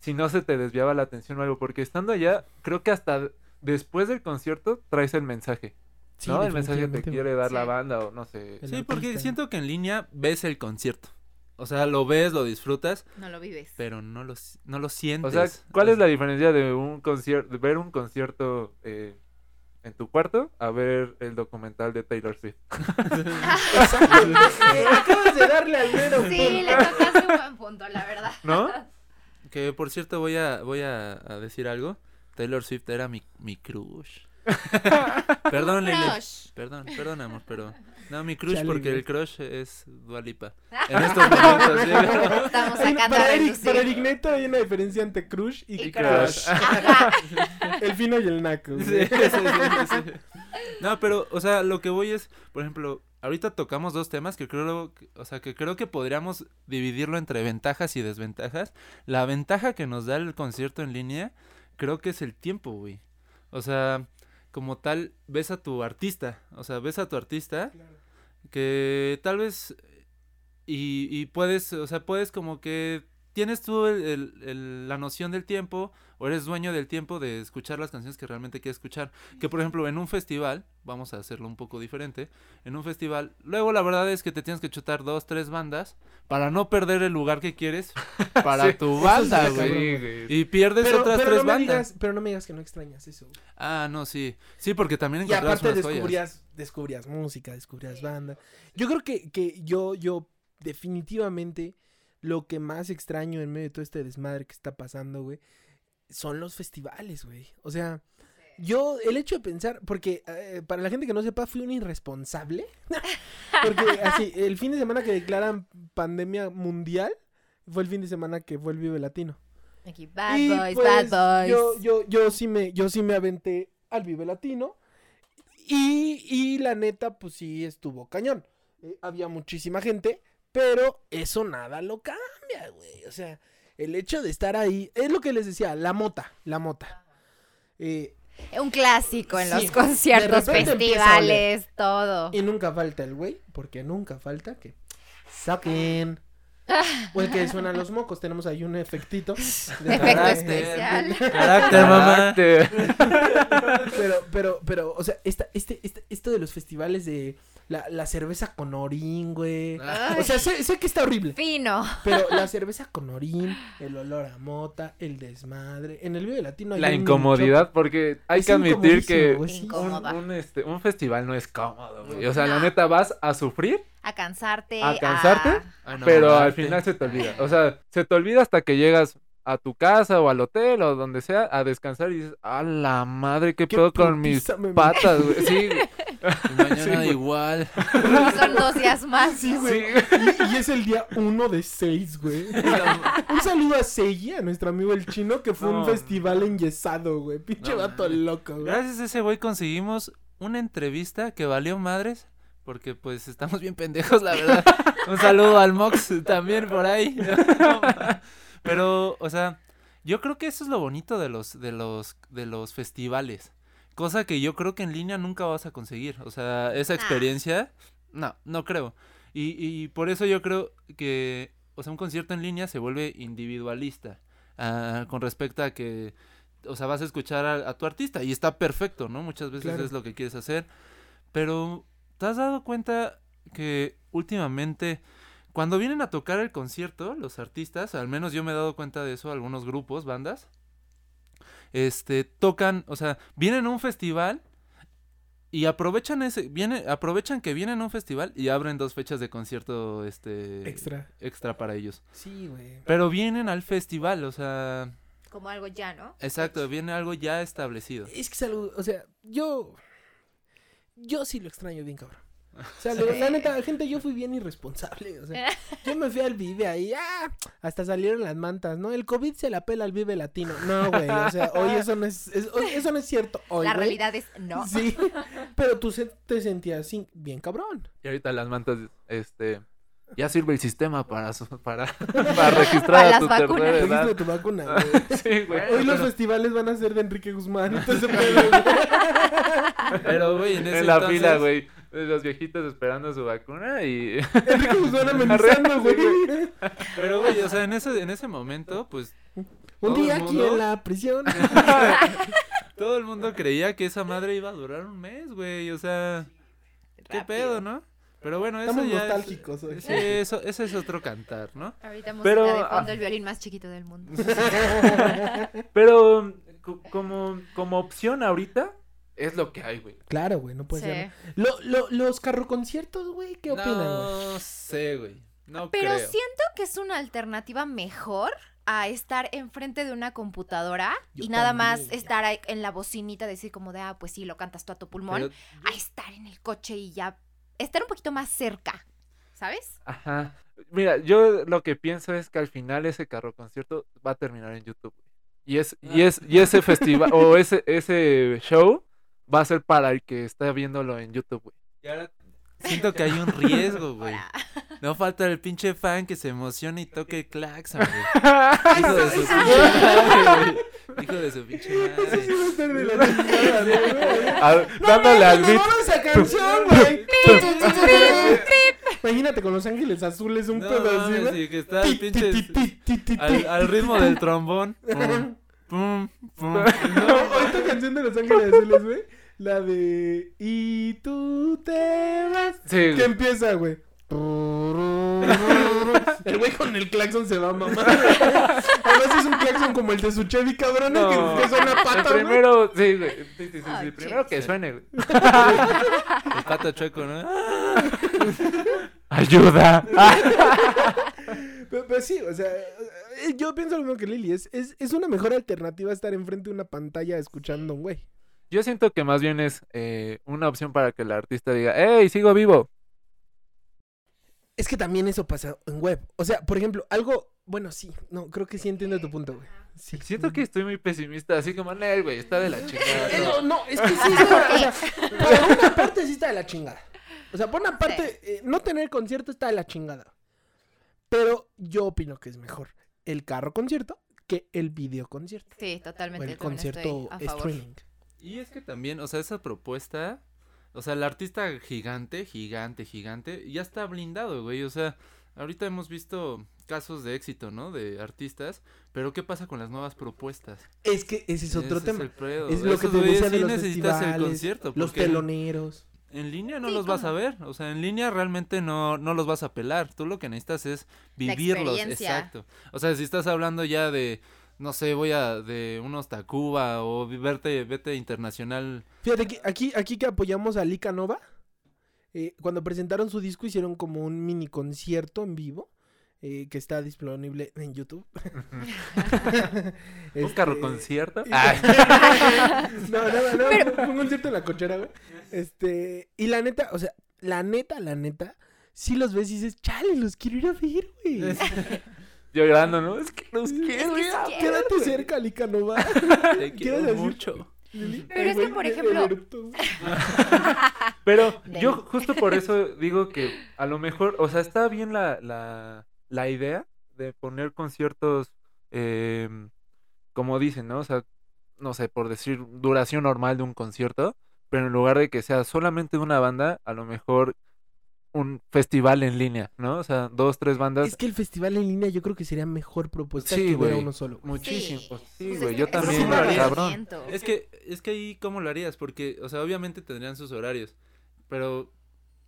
[SPEAKER 3] Si no se te desviaba la atención o algo. Porque estando allá, creo que hasta después del concierto traes el mensaje.
[SPEAKER 1] Sí,
[SPEAKER 3] ¿No? El mensaje que quiere dar la banda o no sé.
[SPEAKER 4] Sí, porque siento que en línea ves el concierto. O sea, lo ves, lo disfrutas,
[SPEAKER 2] No lo vives.
[SPEAKER 4] pero no lo, no lo sientes.
[SPEAKER 3] O sea, ¿cuál es la diferencia de un concierto, ver un concierto eh, en tu cuarto a ver el documental de Taylor Swift?
[SPEAKER 1] Acabas de darle al mero
[SPEAKER 2] Sí,
[SPEAKER 1] punto.
[SPEAKER 2] le tocaste un buen punto, la verdad.
[SPEAKER 3] ¿No?
[SPEAKER 4] Que por cierto voy a voy a, a decir algo. Taylor Swift era mi, mi crush. perdón, Lili. Perdón, perdón, amor, pero no mi crush
[SPEAKER 1] Chale,
[SPEAKER 4] porque el crush es Dualipa. En estos momentos, sí,
[SPEAKER 2] Estamos sacando
[SPEAKER 1] para, Eric, para Eric Neto hay una diferencia entre crush y,
[SPEAKER 2] Y
[SPEAKER 1] crush. El fino y el naco.
[SPEAKER 4] Sí,
[SPEAKER 1] güey.
[SPEAKER 4] sí, sí, sí. No, pero, o sea, lo que voy es, por ejemplo, ahorita tocamos dos temas que creo, que- o sea, que creo que podríamos dividirlo entre ventajas y desventajas. La ventaja que nos da el concierto en línea, creo que es el tiempo, güey. O sea, como tal, ves a tu artista, o sea, ves a tu artista que tal vez y, y puedes, o sea, puedes como que tienes tú el- el- el- la noción del tiempo o eres dueño del tiempo de escuchar las canciones que realmente quieres escuchar. Que por ejemplo en un festival, vamos a hacerlo un poco diferente, en un festival, luego la verdad es que te tienes que chutar dos, tres bandas para no perder el lugar que quieres para
[SPEAKER 3] Sí,
[SPEAKER 4] tu banda, güey. Y pierdes
[SPEAKER 1] Pero,
[SPEAKER 4] otras
[SPEAKER 1] pero
[SPEAKER 4] tres
[SPEAKER 1] no me
[SPEAKER 4] bandas.
[SPEAKER 1] digas, pero no me digas que no extrañas eso.
[SPEAKER 4] Ah, no, sí. Sí, porque también
[SPEAKER 1] Y aparte
[SPEAKER 4] unas joyas.
[SPEAKER 1] descubrías, descubrías música, descubrías banda. Yo creo que, que yo, yo definitivamente lo que más extraño en medio de todo este desmadre que está pasando, güey, son los festivales, güey. O sea, yo, el hecho de pensar, porque eh, para la gente que no sepa, fui un irresponsable. porque así, el fin de semana que declaran pandemia mundial, fue el fin de semana que fue el Vive Latino.
[SPEAKER 2] Aquí, bad
[SPEAKER 1] Y,
[SPEAKER 2] boys,
[SPEAKER 1] pues,
[SPEAKER 2] bad boys.
[SPEAKER 1] Yo, yo, yo sí me, yo sí me aventé al Vive Latino. Y, y la neta, pues sí estuvo cañón. Eh, había muchísima gente, pero eso nada lo cambia, güey. O sea, el hecho de estar ahí, es lo que les decía, la mota, la mota. Eh,
[SPEAKER 2] Un clásico en
[SPEAKER 1] Sí,
[SPEAKER 2] los conciertos, festivales, todo.
[SPEAKER 1] y nunca falta el güey, porque nunca falta que saquen. O el que suenan los mocos, tenemos ahí un efectito. de-
[SPEAKER 2] Efecto
[SPEAKER 4] Carácter.
[SPEAKER 2] especial.
[SPEAKER 4] Carácter, mamá.
[SPEAKER 1] Pero, pero, pero, o sea, esta, este, este, esto de los festivales de la, la cerveza con orín, güey.
[SPEAKER 2] Ay,
[SPEAKER 1] O sea, sé, sé que está horrible.
[SPEAKER 2] fino.
[SPEAKER 1] Pero la cerveza con orín, el olor a mota, el desmadre. En el Vive Latino hay
[SPEAKER 3] La
[SPEAKER 1] un
[SPEAKER 3] incomodidad, porque hay
[SPEAKER 1] Es
[SPEAKER 3] que admitir que
[SPEAKER 1] incomodísimo, güey, sí.
[SPEAKER 3] un, un, este, un festival no es cómodo, güey. O sea, la neta vas a sufrir,
[SPEAKER 2] A cansarte.
[SPEAKER 3] ¿A cansarte?
[SPEAKER 2] a-
[SPEAKER 4] Ah, no,
[SPEAKER 3] pero al final se te olvida. O sea, se te olvida hasta que llegas a tu casa o al hotel o donde sea a descansar y dices, a la madre, qué,
[SPEAKER 1] Qué
[SPEAKER 3] pedo con mis
[SPEAKER 1] putiza me metí".
[SPEAKER 3] patas, güey. Sí, güey.
[SPEAKER 4] Y mañana
[SPEAKER 3] Sí,
[SPEAKER 4] igual.
[SPEAKER 2] Y son dos días más.
[SPEAKER 1] Sí, güey. Y, y es el día uno de seis, güey. Un saludo a Seiji, a nuestro amigo el chino, que fue un festival enyesado, güey. Pinche
[SPEAKER 4] No
[SPEAKER 1] vato loco, güey.
[SPEAKER 4] Gracias a ese güey conseguimos una entrevista que valió madres. Porque pues estamos bien pendejos, la verdad. Un saludo al Mox también por ahí. Pero, o sea, yo creo que eso es lo bonito de los, de los, de los festivales. Cosa que yo creo que en línea nunca vas a conseguir. O sea, esa experiencia, no, no creo. Y, y por eso yo creo que, o sea, un concierto en línea se vuelve individualista. ah, con respecto a que, o sea, vas a escuchar a, a tu artista y está perfecto, ¿no? Muchas veces
[SPEAKER 1] Claro.
[SPEAKER 4] es lo que quieres hacer. Pero, ¿te has dado cuenta que últimamente, cuando vienen a tocar el concierto, los artistas, al menos yo me he dado cuenta de eso, algunos grupos, bandas, este, tocan, o sea, vienen a un festival y aprovechan ese, viene, aprovechan que vienen a un festival y abren dos fechas de concierto, este,
[SPEAKER 1] Extra.
[SPEAKER 4] extra para ellos.
[SPEAKER 1] Sí, güey.
[SPEAKER 4] Pero vienen al festival, o sea,
[SPEAKER 2] Como algo ya, ¿no?
[SPEAKER 4] exacto, viene algo ya establecido.
[SPEAKER 1] Es que es algo, o sea, yo. Yo sí lo extraño bien, cabrón. O sea, la- la neta, gente, yo fui bien irresponsable. O sea, yo me fui al Vive ahí, ah, hasta salieron las mantas, ¿no? El COVID se la pela al Vive Latino. No, güey, o sea, hoy eso no es, es- hoy eso no es cierto. Hoy,
[SPEAKER 2] La
[SPEAKER 1] güey.
[SPEAKER 2] realidad es no.
[SPEAKER 1] Sí, pero tú se- te sentías sin- bien cabrón.
[SPEAKER 3] Y ahorita las mantas, este, ya sirve el sistema para, su- para, para registrar
[SPEAKER 2] Para
[SPEAKER 3] a
[SPEAKER 2] las
[SPEAKER 3] tu
[SPEAKER 2] vacunas.
[SPEAKER 3] tercera edad.
[SPEAKER 1] tu vacuna, güey.
[SPEAKER 3] Sí, güey.
[SPEAKER 1] Hoy los festivales van a ser de Enrique Guzmán. Entonces.
[SPEAKER 4] Pero, güey, en ese
[SPEAKER 3] en la
[SPEAKER 4] entonces-
[SPEAKER 3] fila, güey. Los viejitos esperando su vacuna y...
[SPEAKER 1] Enrique Guzmán amenazando, güey.
[SPEAKER 4] Pero, güey, o sea, en ese, en ese momento, pues,
[SPEAKER 1] Un día
[SPEAKER 4] el
[SPEAKER 1] aquí
[SPEAKER 4] mundo.
[SPEAKER 1] en la prisión.
[SPEAKER 4] todo el mundo creía que esa madre iba a durar un mes, güey. O sea, qué
[SPEAKER 2] Rápido.
[SPEAKER 4] pedo, ¿no? Pero bueno, eso
[SPEAKER 1] Estamos
[SPEAKER 4] ya
[SPEAKER 1] nostálgicos hoy.
[SPEAKER 4] es... Sí, eso, eso es otro cantar, ¿no?
[SPEAKER 2] Ahorita música
[SPEAKER 3] Pero,
[SPEAKER 2] de
[SPEAKER 3] ah.
[SPEAKER 2] fondo, el violín más chiquito del mundo.
[SPEAKER 3] Pero co- como, como opción ahorita, es lo que hay, güey.
[SPEAKER 1] Claro, güey, no puede
[SPEAKER 2] Sí.
[SPEAKER 1] ser. Lo, lo, los carroconciertos, güey, ¿qué opinan, güey?
[SPEAKER 4] No sé, güey. No
[SPEAKER 2] Pero
[SPEAKER 4] creo.
[SPEAKER 2] siento que es una alternativa mejor a estar enfrente de una computadora
[SPEAKER 1] Yo
[SPEAKER 2] y nada más estar ahí en la bocinita, decir como de, ah, pues sí, lo cantas tú a tu pulmón,
[SPEAKER 4] Pero-
[SPEAKER 2] a estar en el coche y ya estar un poquito más cerca, ¿sabes?
[SPEAKER 3] Ajá. Mira, yo lo que pienso es que al final ese carro concierto va a terminar en YouTube. güey. Y es, y es, y ese festival, o ese, ese show va a ser para el que está viéndolo en YouTube, güey.
[SPEAKER 4] Y ahora siento que hay un riesgo, güey. No falta el pinche fan que se emocione y toque el claxon, güey. Hijo de su pinche madre, güey. Hijo de su pinche madre.
[SPEAKER 1] Sí, va a estar de la chingada, güey.
[SPEAKER 3] A- dándole al
[SPEAKER 1] ¡No,
[SPEAKER 3] beat.
[SPEAKER 1] no, esa canción, güey! Imagínate con Los Ángeles Azules, un
[SPEAKER 4] No
[SPEAKER 1] pedo así,
[SPEAKER 4] mames,
[SPEAKER 1] güey.
[SPEAKER 4] sí, que está el pinche... Al, ritmo del trombón. Pum, pum, pum.
[SPEAKER 1] No, esta canción de Los Ángeles Azules, güey. La de. Y tú te vas.
[SPEAKER 3] Sí,
[SPEAKER 1] ¿Qué empieza, güey? El güey con el claxon se va a mamar. Además es un claxon como el de su Chevy, cabrón,
[SPEAKER 3] No.
[SPEAKER 1] que, que suena
[SPEAKER 3] El
[SPEAKER 1] pata, güey.
[SPEAKER 3] primero, sí, güey. Sí, sí, sí, sí,
[SPEAKER 2] Ay,
[SPEAKER 3] Primero que suene, güey.
[SPEAKER 4] El pato chueco, ¿no?
[SPEAKER 3] Ayuda.
[SPEAKER 1] Pero, pero sí, o sea, eh, yo pienso lo mismo que Lili. Es, es, es una mejor alternativa estar enfrente de una pantalla escuchando a un güey.
[SPEAKER 3] Yo siento que más bien es eh, una opción para que el artista diga, ¡Ey, sigo vivo!
[SPEAKER 1] Es que también eso pasa en web. O sea, por ejemplo, algo. Bueno, sí, no, creo que sí entiendo tu punto, güey. Sí.
[SPEAKER 3] Siento que estoy muy pesimista, así como, Nel, güey, está de la chingada.
[SPEAKER 1] Eh,
[SPEAKER 3] todo".
[SPEAKER 1] no, no, es que sí está, o sea, por una parte sí está de la chingada. O sea, por una parte, eh, no tener concierto está de la chingada. Pero yo opino que es mejor el carro concierto que el video concierto.
[SPEAKER 2] Sí,
[SPEAKER 1] O
[SPEAKER 2] totalmente.
[SPEAKER 1] el
[SPEAKER 2] yo también
[SPEAKER 1] concierto
[SPEAKER 2] estoy a favor.
[SPEAKER 1] streaming.
[SPEAKER 4] Y es que también, o sea, esa propuesta, o sea, el artista gigante, gigante, gigante, ya está blindado, güey. O sea, ahorita hemos visto casos de éxito, ¿no? De artistas, pero ¿qué pasa con las nuevas propuestas?
[SPEAKER 1] Es que ese es otro
[SPEAKER 4] Ese
[SPEAKER 1] tema.
[SPEAKER 4] el pedo.
[SPEAKER 1] Es lo que te
[SPEAKER 4] güeyes
[SPEAKER 1] decía de
[SPEAKER 4] sí
[SPEAKER 1] los
[SPEAKER 4] necesitas el concierto,
[SPEAKER 1] los teloneros.
[SPEAKER 4] En línea no
[SPEAKER 2] Sí,
[SPEAKER 4] los vas a ver, o sea, en línea realmente no, no los vas a pelar. Tú lo que necesitas es
[SPEAKER 2] La
[SPEAKER 4] vivirlos,
[SPEAKER 2] experiencia.
[SPEAKER 4] exacto. O sea, si estás hablando ya de, no sé, voy a de unos Tacuba o verte, vete internacional.
[SPEAKER 1] Fíjate, aquí, aquí, aquí que apoyamos a Lika Nova, eh, cuando presentaron su disco hicieron como un mini concierto en vivo. eh, que está disponible en YouTube.
[SPEAKER 3] ¿Un
[SPEAKER 1] Este,
[SPEAKER 3] carro concierto?
[SPEAKER 1] y-
[SPEAKER 3] Ah,
[SPEAKER 1] no, no, no, fue un concierto en la cochera, güey. Este, y la neta, o sea, la neta, la neta, si los ves y dices, chale, los quiero ir a ver, güey.
[SPEAKER 3] llorando, ¿no? Es que los
[SPEAKER 2] que
[SPEAKER 3] quiero, ya,
[SPEAKER 2] quiero,
[SPEAKER 1] Quédate
[SPEAKER 3] güey.
[SPEAKER 1] cerca, Lika Nova.
[SPEAKER 4] Te
[SPEAKER 1] ¿Quieres
[SPEAKER 4] quiero
[SPEAKER 1] decir?
[SPEAKER 4] mucho.
[SPEAKER 2] Pero es que, por ejemplo-.
[SPEAKER 3] Pero yo justo por eso digo que a lo mejor, o sea, está bien la, la, la idea de poner conciertos, em, como dicen, ¿no? O sea, no sé, por decir duración normal de un concierto, pero en lugar de que sea solamente una banda, a lo mejor un festival en línea, ¿no? O sea, dos, tres bandas.
[SPEAKER 1] Es que el festival en línea yo creo que sería mejor propuesta
[SPEAKER 3] Sí,
[SPEAKER 1] que ver a
[SPEAKER 3] güey.
[SPEAKER 1] uno solo.
[SPEAKER 3] Muchísimo.
[SPEAKER 2] Sí.
[SPEAKER 3] Sí,
[SPEAKER 2] Pues
[SPEAKER 3] güey, yo también,
[SPEAKER 2] un
[SPEAKER 4] lo haría.
[SPEAKER 3] cabrón.
[SPEAKER 4] Es que, es que ahí, ¿cómo lo harías? Porque, o sea, obviamente tendrían sus horarios, pero,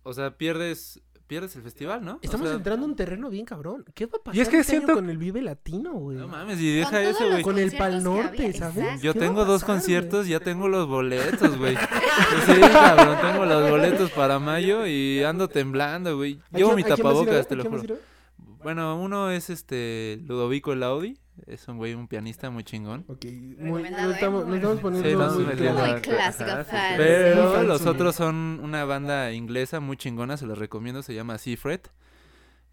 [SPEAKER 4] o sea, pierdes, pierdes el festival, ¿no? O
[SPEAKER 1] Estamos
[SPEAKER 4] sea,
[SPEAKER 1] entrando en un terreno bien cabrón. ¿Qué va a pasar
[SPEAKER 3] Y es que
[SPEAKER 1] este año
[SPEAKER 3] siento-
[SPEAKER 1] con el Vive Latino, güey?
[SPEAKER 4] No mames, y deja
[SPEAKER 2] Con
[SPEAKER 4] eso, güey.
[SPEAKER 1] Con el Pal Norte,
[SPEAKER 2] había,
[SPEAKER 1] ¿sabes?
[SPEAKER 2] exacto.
[SPEAKER 4] Yo
[SPEAKER 1] ¿Qué va a
[SPEAKER 4] tengo dos conciertos, ya tengo los boletos, güey. Sí, cabrón, tengo los boletos para mayo y ando temblando, güey.
[SPEAKER 1] ¿A
[SPEAKER 4] Llevo
[SPEAKER 1] quién-
[SPEAKER 4] mi tapabocas, te
[SPEAKER 1] ¿A
[SPEAKER 4] lo juro. Bueno, uno es este Ludovico el Audi Es un güey, un pianista muy chingón.
[SPEAKER 1] Ok, muy, nos estamos,
[SPEAKER 2] ¿eh?
[SPEAKER 1] nos estamos poniendo
[SPEAKER 4] Sí,
[SPEAKER 1] muy
[SPEAKER 4] estamos
[SPEAKER 2] clásico,
[SPEAKER 3] sí.
[SPEAKER 1] Sí,
[SPEAKER 4] Pero los otros son una banda inglesa muy chingona, se los recomiendo, se llama Seafred.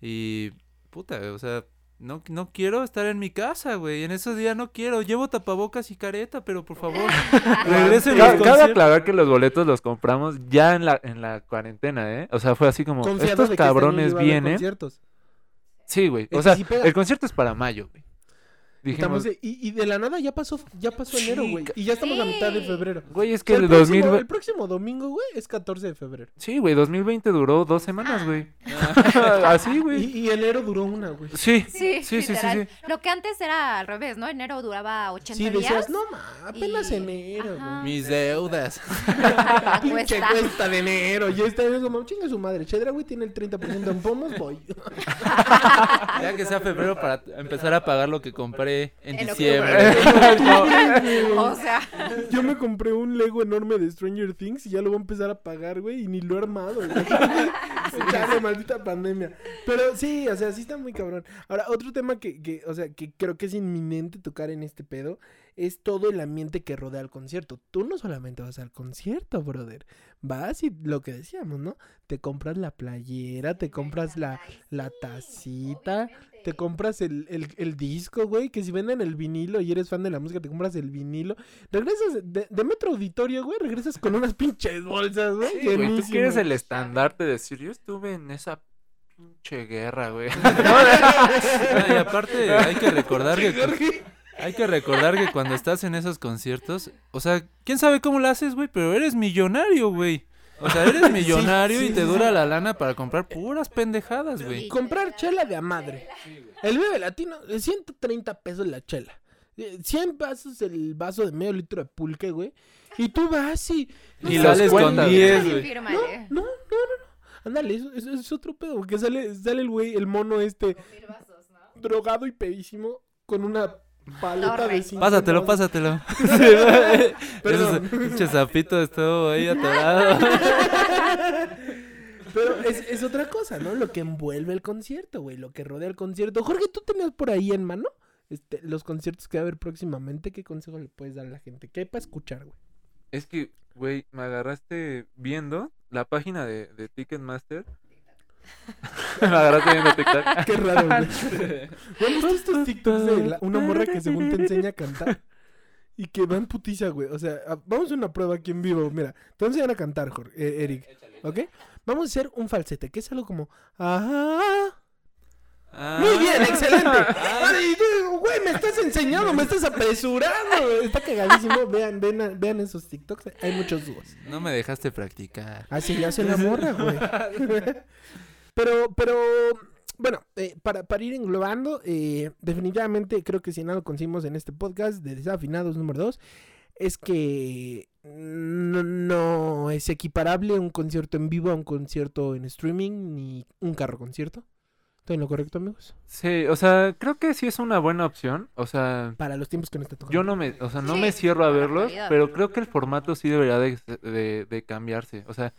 [SPEAKER 4] Y puta, o sea, no, no quiero estar en mi casa, güey. En esos días no quiero. Llevo tapabocas y careta, pero por favor, regresen
[SPEAKER 3] Cabe
[SPEAKER 4] conciertos.
[SPEAKER 3] aclarar que los boletos los compramos ya en la, en la cuarentena, ¿eh? O sea, fue así como,
[SPEAKER 1] Confiado
[SPEAKER 3] estos
[SPEAKER 1] este
[SPEAKER 3] cabrones vienen. Sí, güey. O sea, el concierto es para mayo, güey. Dijimos,
[SPEAKER 1] de- y, y de la nada ya pasó, ya pasó
[SPEAKER 3] Sí,
[SPEAKER 1] enero, güey. Y ya estamos a mitad de
[SPEAKER 2] Sí.
[SPEAKER 1] febrero.
[SPEAKER 3] güey, es
[SPEAKER 1] O
[SPEAKER 3] que
[SPEAKER 1] sea,
[SPEAKER 3] el
[SPEAKER 1] el, próximo,
[SPEAKER 3] 2020...
[SPEAKER 1] el próximo domingo, güey, es 14 de febrero.
[SPEAKER 3] Sí, güey, 2020 duró dos semanas, güey.
[SPEAKER 1] Ah.
[SPEAKER 3] Así, güey.
[SPEAKER 1] y enero duró una, güey.
[SPEAKER 3] Sí,
[SPEAKER 2] Sí,
[SPEAKER 3] sí, sí, sí, sí.
[SPEAKER 2] Lo que antes era al revés, ¿no? Enero duraba 80
[SPEAKER 1] Sí,
[SPEAKER 2] días.
[SPEAKER 1] decías, no, ma, apenas
[SPEAKER 2] Y-
[SPEAKER 1] enero, güey.
[SPEAKER 4] Mis deudas.
[SPEAKER 1] Pinche
[SPEAKER 2] cuesta.
[SPEAKER 1] de enero. Ya está es como, chinga su madre. Chedra, güey, tiene el 30% en pomos, voy.
[SPEAKER 4] Ya que sea febrero para empezar a pagar lo que compré en
[SPEAKER 2] En
[SPEAKER 4] diciembre.
[SPEAKER 2] O sea,
[SPEAKER 1] Yo me compré un Lego enorme de Stranger Things y ya lo voy a empezar a pagar, güey, y ni lo he armado, güey. Chale, maldita pandemia. Pero sí, o sea, sí está muy cabrón. Ahora, otro tema que, que, o sea, que creo que es inminente tocar en este pedo es todo el ambiente que rodea al concierto. Tú no solamente vas al concierto, brother. Vas y lo que decíamos, ¿no? Te compras la playera, te compras la, la tacita, te compras el, el, el disco, güey, que si venden el vinilo y eres fan de la música, te compras el vinilo. Regresas de, de Metro Auditorio, güey, regresas con unas pinches bolsas, güey.
[SPEAKER 3] Sí, güey, tú quieres el estandarte de decir, yo estuve en esa pinche guerra, güey.
[SPEAKER 4] Y aparte hay que recordar que hay que recordar que cuando estás en esos conciertos, o sea, quién sabe cómo lo haces, güey, pero eres millonario, güey. O sea, eres millonario
[SPEAKER 1] sí,
[SPEAKER 4] y te dura
[SPEAKER 1] sí.
[SPEAKER 4] la lana para comprar puras pendejadas, güey.
[SPEAKER 1] Comprar chela de a madre. El bebé latino, eh, 130 pesos la chela. Eh, 100 pesos el vaso de medio litro de pulque, güey. Y tú vas y...
[SPEAKER 4] Y
[SPEAKER 3] los
[SPEAKER 4] sales con
[SPEAKER 3] cuentas,
[SPEAKER 4] 10,
[SPEAKER 2] sí,
[SPEAKER 4] güey.
[SPEAKER 2] fírmale.
[SPEAKER 1] No, no, no, no. Ándale, eso, eso es otro pedo. Porque sale, sale el güey, el mono este, drogado y pedísimo, con una paleta
[SPEAKER 2] Torre.
[SPEAKER 1] de cinco
[SPEAKER 4] Pásatelo, pásatelo.
[SPEAKER 1] Perdón.
[SPEAKER 4] Ese zapito estuvo ahí atorado.
[SPEAKER 1] Pero es, es otra cosa, ¿no? Lo que envuelve el concierto, güey. Lo que rodea el concierto. Jorge, ¿tú tenías por ahí en mano este, los conciertos que va a haber próximamente? ¿Qué consejo le puedes dar a la gente? ¿Qué hay para escuchar, güey?
[SPEAKER 3] Es que, güey, me agarraste viendo la página de, de Ticketmaster. me agarraste viendo TikTok.
[SPEAKER 1] Qué raro, güey. ¿No han visto estos TikToks de la- una morra que según te enseña a cantar? Y que va en putiza, güey. O sea, a- vamos a una prueba aquí en vivo. Mira, te voy a enseñar a cantar, Jorge, eh, Eric. ¿Ok? Vamos a hacer un falsete, que es algo como... Ah, Muy bien, excelente. Ay, güey, me estás enseñando, me estás apresurando. Está cagadísimo. Vean, vean, vean esos TikToks. Hay muchos dúos.
[SPEAKER 4] No me dejaste practicar.
[SPEAKER 1] Así le hace la morra, güey. Pero, pero, bueno, eh, para, para ir englobando, eh, definitivamente creo que si nada lo conseguimos en este podcast de Desafinados número 2, es que no, no es equiparable un concierto en vivo a un concierto en streaming ni un carro concierto. ¿Estoy en lo correcto, amigos?
[SPEAKER 3] Sí, o sea, creo que sí es una buena opción. O sea,
[SPEAKER 1] Para los tiempos que nos está tocando.
[SPEAKER 3] yo no me, o sea, no
[SPEAKER 2] Sí,
[SPEAKER 3] me cierro a verlos, pero creo que el formato sí debería de, de- de cambiarse. O sea,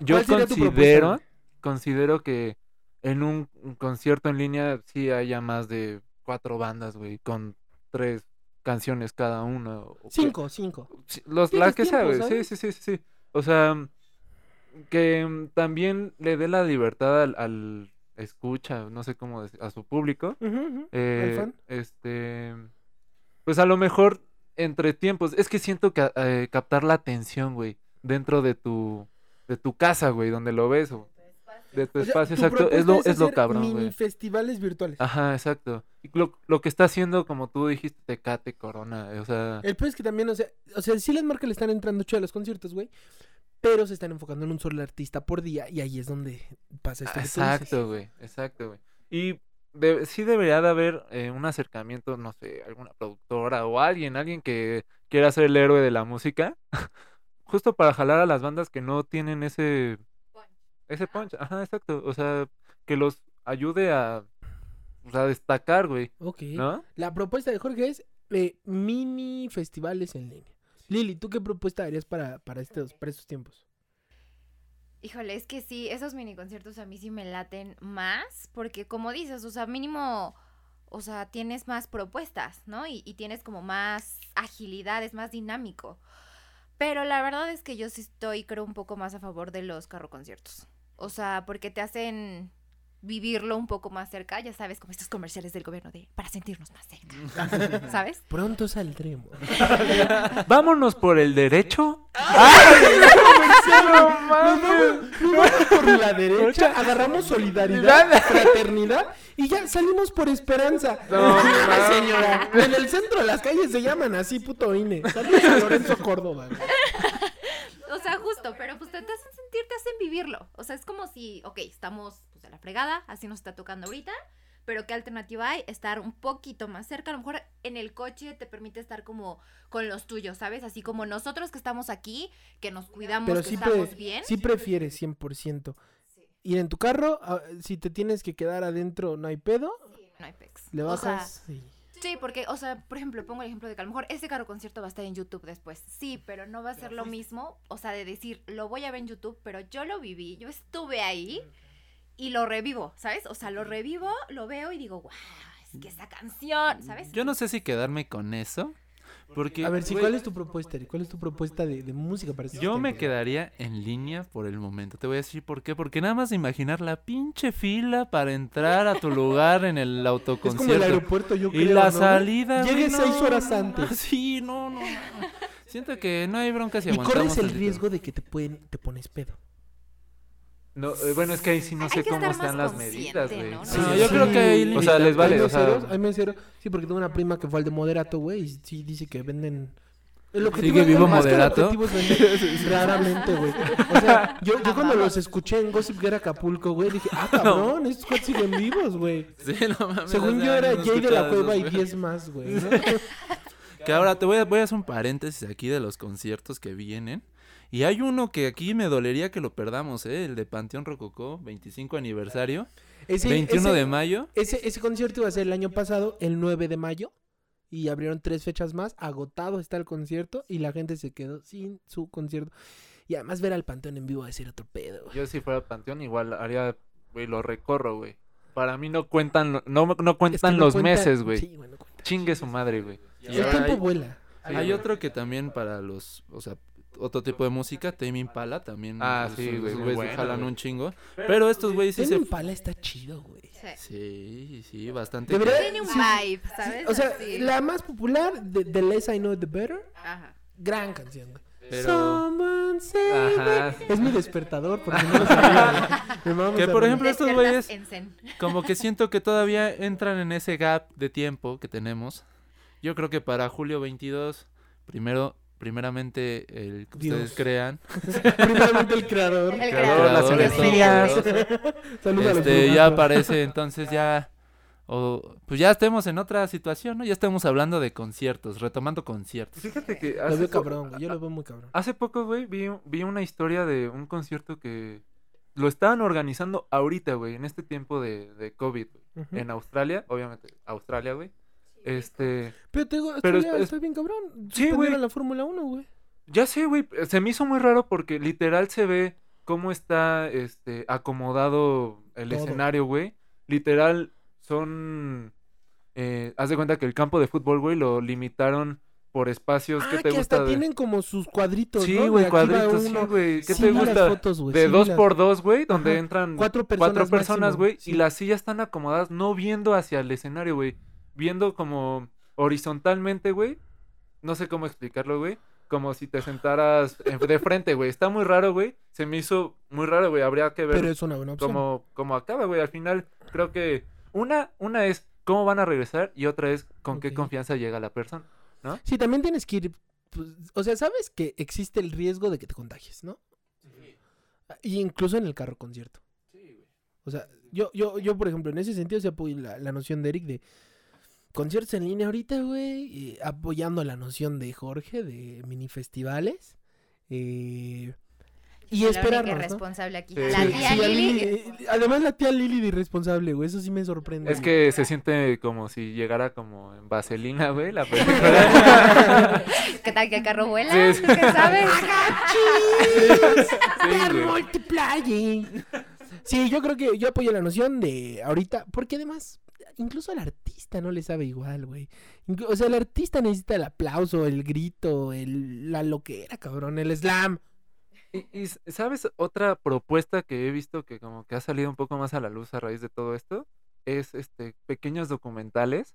[SPEAKER 3] yo
[SPEAKER 1] ¿Cuál sería tu propuesta,
[SPEAKER 3] considero? Considero que en un, concierto en línea sí haya más de cuatro bandas, güey, con tres canciones cada una.
[SPEAKER 1] Cinco, cinco.
[SPEAKER 3] Los,
[SPEAKER 1] Sí,
[SPEAKER 3] la
[SPEAKER 1] los
[SPEAKER 3] que sea, güey. Sí, sí, sí, sí, sí. O sea, que mm, también le dé la libertad al, al escucha, no sé cómo decir, a su público. Eh? Este, pues a lo mejor entre tiempos, es que siento que eh, captar la atención, güey, dentro de tu, de tu casa, güey, donde lo ves, o de tu
[SPEAKER 1] O sea,
[SPEAKER 3] espacio,
[SPEAKER 1] tu
[SPEAKER 3] exacto, es lo, es lo cabrón,
[SPEAKER 1] Mini
[SPEAKER 3] güey.
[SPEAKER 1] festivales virtuales.
[SPEAKER 3] Ajá, exacto. Y lo, lo que está haciendo, como tú dijiste, Tecate, Corona, o sea...
[SPEAKER 1] El peor es que también, o sea, o sea, sí las marcas le están entrando chido a los conciertos, güey. Pero se están enfocando en un solo artista por día y ahí es donde pasa esto.
[SPEAKER 3] Exacto, güey, exacto, güey. Y de- sí debería de haber eh, un acercamiento, no sé, alguna productora o alguien, alguien que quiera ser el héroe de la música, justo para jalar a las bandas que no tienen ese ese punch, ajá, exacto, o sea, que los ayude a, o sea, destacar, güey,
[SPEAKER 1] Ok.
[SPEAKER 3] ¿no?
[SPEAKER 1] La propuesta de Jorge es eh, mini festivales en línea. Lili, ¿tú qué propuesta harías para, para, estos, para estos tiempos?
[SPEAKER 2] Híjole, es que sí, esos mini conciertos a mí sí me laten más, porque como dices, o sea, mínimo o sea, tienes más propuestas, ¿no? Y, y tienes como más agilidad, es más dinámico. Pero la verdad es que yo sí estoy, creo, un poco más a favor de los carro conciertos. O sea, porque te hacen vivirlo un poco más cerca, ya sabes, como estos comerciales del gobierno de para sentirnos más cerca, ¿sabes?
[SPEAKER 1] Pronto saldremos.
[SPEAKER 3] Vámonos por el derecho.
[SPEAKER 1] Vamos por la derecha, agarramos solidaridad, fraternidad y ya salimos por esperanza.
[SPEAKER 3] No,
[SPEAKER 1] Ay, señora, en el centro de las calles se llaman así, puto INE. Saludos a Lorenzo Córdoba.
[SPEAKER 2] O sea, justo, pero pues te te hacen vivirlo. O sea, es como si, ok, estamos pues de la fregada, así nos está tocando ahorita, pero ¿qué alternativa hay? Estar un poquito más cerca, a lo mejor en el coche te permite estar como con los tuyos, ¿sabes? Así como nosotros que estamos aquí, que nos cuidamos,
[SPEAKER 1] Pero
[SPEAKER 2] que
[SPEAKER 1] sí,
[SPEAKER 2] estamos bien.
[SPEAKER 1] sí prefieres 100%. Ir en tu carro, ah, si te tienes que quedar adentro, no hay pedo,
[SPEAKER 2] No hay pex.
[SPEAKER 1] le
[SPEAKER 2] O sea,
[SPEAKER 1] bajas. Sí.
[SPEAKER 2] Porque, o sea, por ejemplo, pongo el ejemplo de que a lo mejor ese carro concierto va a estar en YouTube después. Sí, pero no va a ser lo mismo, o sea, de decir, lo voy a ver en YouTube, pero yo lo viví, yo estuve ahí y lo revivo, ¿sabes? O sea, lo revivo, lo veo y digo, wow, es que esa canción, ¿sabes?
[SPEAKER 4] Yo no sé si quedarme con eso. Porque,
[SPEAKER 1] A ver, sí,
[SPEAKER 4] güey,
[SPEAKER 1] ¿cuál es tu propuesta? ¿Cuál es tu propuesta de, de música para este
[SPEAKER 4] Yo me quedaría en línea por el momento. Te voy a decir por qué. Porque nada más de imaginar la pinche fila para entrar a tu lugar en el
[SPEAKER 1] Es como el
[SPEAKER 4] autoconcierto.
[SPEAKER 1] aeropuerto, yo creo,
[SPEAKER 4] y la
[SPEAKER 1] ¿no?
[SPEAKER 4] salida.
[SPEAKER 1] Llegues seis
[SPEAKER 4] no,
[SPEAKER 1] horas
[SPEAKER 4] no,
[SPEAKER 1] antes.
[SPEAKER 4] Sí, no, no. no. Siento que no hay bronca si
[SPEAKER 1] Y
[SPEAKER 4] aguantamos.
[SPEAKER 1] corres el riesgo de que te pueden, te pones pedo.
[SPEAKER 3] No, eh, bueno, es que ahí sí no
[SPEAKER 2] Hay
[SPEAKER 3] sé cómo están las medidas, güey.
[SPEAKER 2] ¿no?
[SPEAKER 4] Sí, yo creo que hay
[SPEAKER 3] O sea, les vale,
[SPEAKER 1] hay
[SPEAKER 3] o sea-
[SPEAKER 1] meseros, hay meseros, sí, porque tengo una prima que fue al de Moderato, güey, y sí dice que venden... El objetivo-
[SPEAKER 4] ¿Sigue vivo
[SPEAKER 1] más que el
[SPEAKER 4] Moderato?
[SPEAKER 1] raramente, güey. O sea, yo, yo cuando los escuché en Gossip Girl Acapulco, güey, dije, ah, cabrón, estos cuates siguen vivos, güey.
[SPEAKER 4] Sí, no mames.
[SPEAKER 1] Según yo era Jay de la Cueva y
[SPEAKER 4] güey.
[SPEAKER 1] 10 más, güey. ¿no?
[SPEAKER 4] Que ahora te voy a, voy a hacer un paréntesis aquí de los conciertos que vienen. Y hay uno que aquí me dolería que lo perdamos, ¿eh? El de Panteón Rococó, 25 aniversario,
[SPEAKER 1] Ese,
[SPEAKER 4] 21
[SPEAKER 1] ese-
[SPEAKER 4] de mayo.
[SPEAKER 1] Ese, ese concierto iba a ser el año pasado, el 9 de mayo. Y abrieron tres fechas más. Agotado está el concierto. Y la gente se quedó sin su concierto. Y además ver al Panteón en vivo va a ser otro pedo. güey.
[SPEAKER 3] Yo si fuera Panteón igual haría, güey, lo recorro, güey. Para mí no cuentan, no, no
[SPEAKER 1] Es
[SPEAKER 3] cuentan
[SPEAKER 1] que no
[SPEAKER 3] los
[SPEAKER 1] cuenta-
[SPEAKER 3] meses, güey.
[SPEAKER 1] Sí, güey, no cuenta.
[SPEAKER 3] Chingue su madre, güey.
[SPEAKER 4] Y
[SPEAKER 1] El tiempo
[SPEAKER 4] hay,
[SPEAKER 1] vuela.
[SPEAKER 4] hay otro que también para los, o sea, otro tipo de música, Tame Impala también.
[SPEAKER 3] Ah, sí, güey,
[SPEAKER 4] güeyes
[SPEAKER 3] bueno,
[SPEAKER 4] jalan un chingo. Pero estos güeyes sí
[SPEAKER 1] Tame
[SPEAKER 4] se...
[SPEAKER 1] Impala está chido, güey.
[SPEAKER 2] Sí.
[SPEAKER 4] Sí, sí, bastante.
[SPEAKER 1] Debería-
[SPEAKER 2] Tiene un
[SPEAKER 1] Sí.
[SPEAKER 2] vibe, ¿sabes?
[SPEAKER 1] O sea, la más popular, de The Less I Know The Better.
[SPEAKER 2] Ajá.
[SPEAKER 1] Gran canción, güey.
[SPEAKER 4] Pero-
[SPEAKER 1] Someone save
[SPEAKER 3] Ajá.
[SPEAKER 1] me. Es mi despertador, porque no lo sabía,
[SPEAKER 4] Que, por ejemplo, estos güeyes-. Como que siento que todavía entran en ese gap de tiempo que tenemos. Yo creo que para julio 22, primero, primeramente el que
[SPEAKER 1] Dios.
[SPEAKER 4] ustedes crean,
[SPEAKER 1] Primeramente el creador.
[SPEAKER 2] El
[SPEAKER 3] creador, las energías.
[SPEAKER 1] Saludos a los
[SPEAKER 4] este, ya aparece entonces ya, o pues ya estemos en otra situación, ¿no? Ya estamos hablando de conciertos, retomando conciertos.
[SPEAKER 3] Fíjate que
[SPEAKER 1] Lo
[SPEAKER 3] hace,
[SPEAKER 1] veo
[SPEAKER 3] po-
[SPEAKER 1] cabrón, güey. Yo lo veo muy cabrón.
[SPEAKER 3] hace poco, güey, vi, vi una historia de un concierto que lo estaban organizando ahorita, güey, en este tiempo de, de COVID, güey. En Australia, obviamente, Australia, güey. Este,
[SPEAKER 1] Pero te digo,
[SPEAKER 3] Pero
[SPEAKER 1] esto ya
[SPEAKER 3] es-
[SPEAKER 1] está bien cabrón.
[SPEAKER 3] Sí, güey.
[SPEAKER 1] La Fórmula 1, güey.
[SPEAKER 3] Ya sé, güey, se me hizo muy raro porque literal se ve cómo está este acomodado el
[SPEAKER 1] Todo.
[SPEAKER 3] escenario, güey. Literal son eh, haz de cuenta que el campo de fútbol, güey, lo limitaron por espacios
[SPEAKER 1] Ah,
[SPEAKER 3] ¿qué te
[SPEAKER 1] que
[SPEAKER 3] gusta
[SPEAKER 1] hasta
[SPEAKER 3] de-
[SPEAKER 1] tienen como sus cuadritos,
[SPEAKER 3] Sí, güey, cuadritos, sí, güey. ¿Qué
[SPEAKER 1] Sí
[SPEAKER 3] te gusta?
[SPEAKER 1] fotos,
[SPEAKER 3] de
[SPEAKER 1] sí
[SPEAKER 3] dos
[SPEAKER 1] las-
[SPEAKER 3] por dos, güey, donde
[SPEAKER 1] Ajá.
[SPEAKER 3] entran
[SPEAKER 1] Cuatro personas
[SPEAKER 3] güey,
[SPEAKER 1] sí.
[SPEAKER 3] y las sillas están acomodadas no viendo hacia el escenario, güey, viendo como horizontalmente, güey. No sé cómo explicarlo, güey. Como si te sentaras en- de frente, güey. Está muy raro, güey. Se me hizo muy raro, güey. Habría que ver
[SPEAKER 1] Pero es una buena opción.
[SPEAKER 3] cómo, cómo acaba, güey. Al final, creo que una, una es cómo van a regresar y otra es con qué confianza llega la persona.
[SPEAKER 1] Sí, también tienes que ir. pues, o sea, sabes que existe el riesgo de que te contagies, ¿no? Y incluso en el carro concierto. O sea, yo, yo, yo, por ejemplo, en ese sentido se apoyo la, la noción de Eric de conciertos en línea ahorita, güey. apoyando la noción de Jorge de mini festivales. eh, y
[SPEAKER 2] la única
[SPEAKER 1] esperarnos, ¿no?
[SPEAKER 2] irresponsable aquí.
[SPEAKER 3] Sí.
[SPEAKER 2] La tía
[SPEAKER 1] Sí,
[SPEAKER 2] Lili.
[SPEAKER 1] Lili, eh, además la tía Lili de irresponsable, güey. Eso sí me sorprende.
[SPEAKER 3] Es
[SPEAKER 1] güey.
[SPEAKER 3] que se siente como si llegara como en vaselina, güey, la película.
[SPEAKER 2] ¿Qué tal que el carro vuela?
[SPEAKER 3] Sí.
[SPEAKER 2] ¿Qué sabes?
[SPEAKER 1] Multiplying. Sí, yo creo que yo apoyo la noción de ahorita, porque además incluso al artista no le sabe igual, güey. Inclu- O sea, el artista necesita el aplauso, el grito, el, la loquera, cabrón, el slam.
[SPEAKER 3] Y, y ¿sabes otra propuesta que he visto que como que ha salido un poco más a la luz a raíz de todo esto? Es este pequeños documentales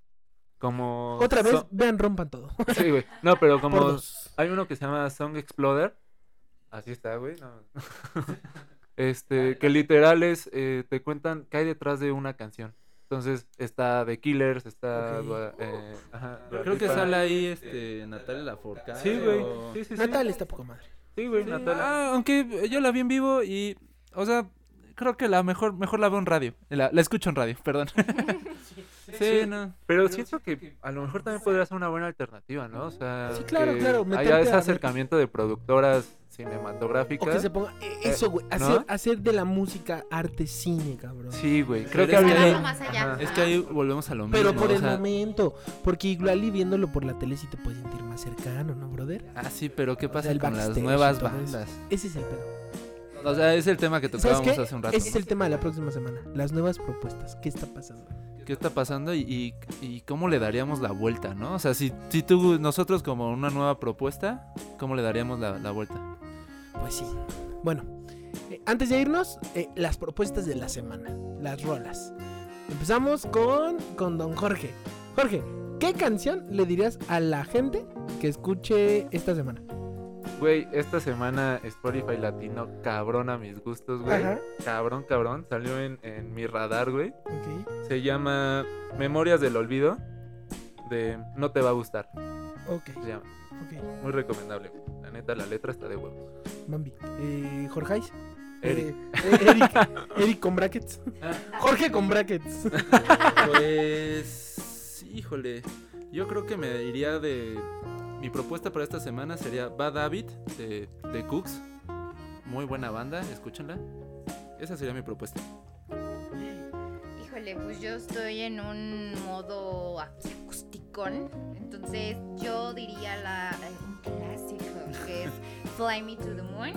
[SPEAKER 3] como
[SPEAKER 1] Otra vez,
[SPEAKER 3] so-
[SPEAKER 1] vean, rompan todo.
[SPEAKER 3] Sí, güey. No, pero como hay uno que se llama Song Exploder. Así está, güey. no. este, que literal es eh, te cuentan qué hay detrás de una canción. Entonces está The Killers, está eh, ajá,
[SPEAKER 4] Creo que sale ahí este Natalia Lafourcade.
[SPEAKER 3] Sí, güey.
[SPEAKER 4] o-
[SPEAKER 3] Sí, sí, sí.
[SPEAKER 1] Natal está poca madre.
[SPEAKER 3] Sí, güey,
[SPEAKER 4] Sí,
[SPEAKER 3] Natalia.
[SPEAKER 4] ah, aunque yo la vi en vivo y, o sea, creo que la mejor, mejor la veo en radio. La, la escucho en radio, perdón. sí, no.
[SPEAKER 3] Pero siento que a lo mejor también podría ser una buena alternativa, ¿no? O sea,
[SPEAKER 1] Sí, claro,
[SPEAKER 3] que
[SPEAKER 1] claro,
[SPEAKER 3] haya ese acercamiento de productoras
[SPEAKER 1] O
[SPEAKER 3] cinematográficas.
[SPEAKER 1] que se ponga. eh, Eso, güey.
[SPEAKER 3] ¿no?
[SPEAKER 1] Hacer, hacer de la música arte cine, cabrón.
[SPEAKER 3] Sí, güey.
[SPEAKER 4] Pero
[SPEAKER 3] Creo que
[SPEAKER 4] es que
[SPEAKER 3] ahorita-
[SPEAKER 4] ahí-
[SPEAKER 2] más allá.
[SPEAKER 3] Ajá.
[SPEAKER 4] Es que ahí volvemos a lo mismo.
[SPEAKER 1] Pero por
[SPEAKER 4] o
[SPEAKER 1] el
[SPEAKER 4] sea,
[SPEAKER 1] momento. Porque igual y viéndolo por la tele sí te puedes sentir más cercano, ¿no, brother?
[SPEAKER 4] Ah, sí, pero ¿qué
[SPEAKER 1] O
[SPEAKER 4] pasa
[SPEAKER 1] sea,
[SPEAKER 4] con las nuevas bandas?
[SPEAKER 1] Ese es el pedo.
[SPEAKER 4] O sea, es el tema que
[SPEAKER 1] ¿Sabes
[SPEAKER 4] tocábamos hace un rato.
[SPEAKER 1] Ese es el tema de la próxima semana. Las nuevas propuestas. ¿Qué está pasando?
[SPEAKER 4] ¿Qué está pasando y, y, cómo le daríamos la vuelta, no? O sea, si, si tú, nosotros como una nueva propuesta, ¿cómo le daríamos la, la vuelta?
[SPEAKER 1] Pues sí. Bueno, eh, antes de irnos, eh, las propuestas de la semana. Las rolas. Empezamos con, con Don Jorge. Jorge, ¿qué canción le dirías a la gente que escuche esta semana?
[SPEAKER 3] Güey, esta semana Spotify Latino, cabrón a mis gustos, güey.
[SPEAKER 1] Ajá.
[SPEAKER 3] Cabrón, cabrón. Salió en, en mi radar, güey.
[SPEAKER 1] Ok.
[SPEAKER 3] Se llama Memorias del Olvido. De No te va a gustar.
[SPEAKER 1] Ok,
[SPEAKER 3] Se llama.
[SPEAKER 1] ok.
[SPEAKER 3] Muy recomendable, güey. La neta, la letra está de huevos.
[SPEAKER 1] Bambi. Eh, Jorgeis.
[SPEAKER 3] Eric.
[SPEAKER 1] Eh, eh, Eric. Eric con brackets. Jorge con brackets.
[SPEAKER 4] Pues, híjole, yo creo que me iría de... Mi propuesta para esta semana sería Bad Habit de, de Cooks. Muy buena banda, escúchenla. Esa sería mi propuesta.
[SPEAKER 2] Híjole, pues yo estoy en un modo aquí. Entonces yo diría la, un clásico que es Fly Me to the Moon.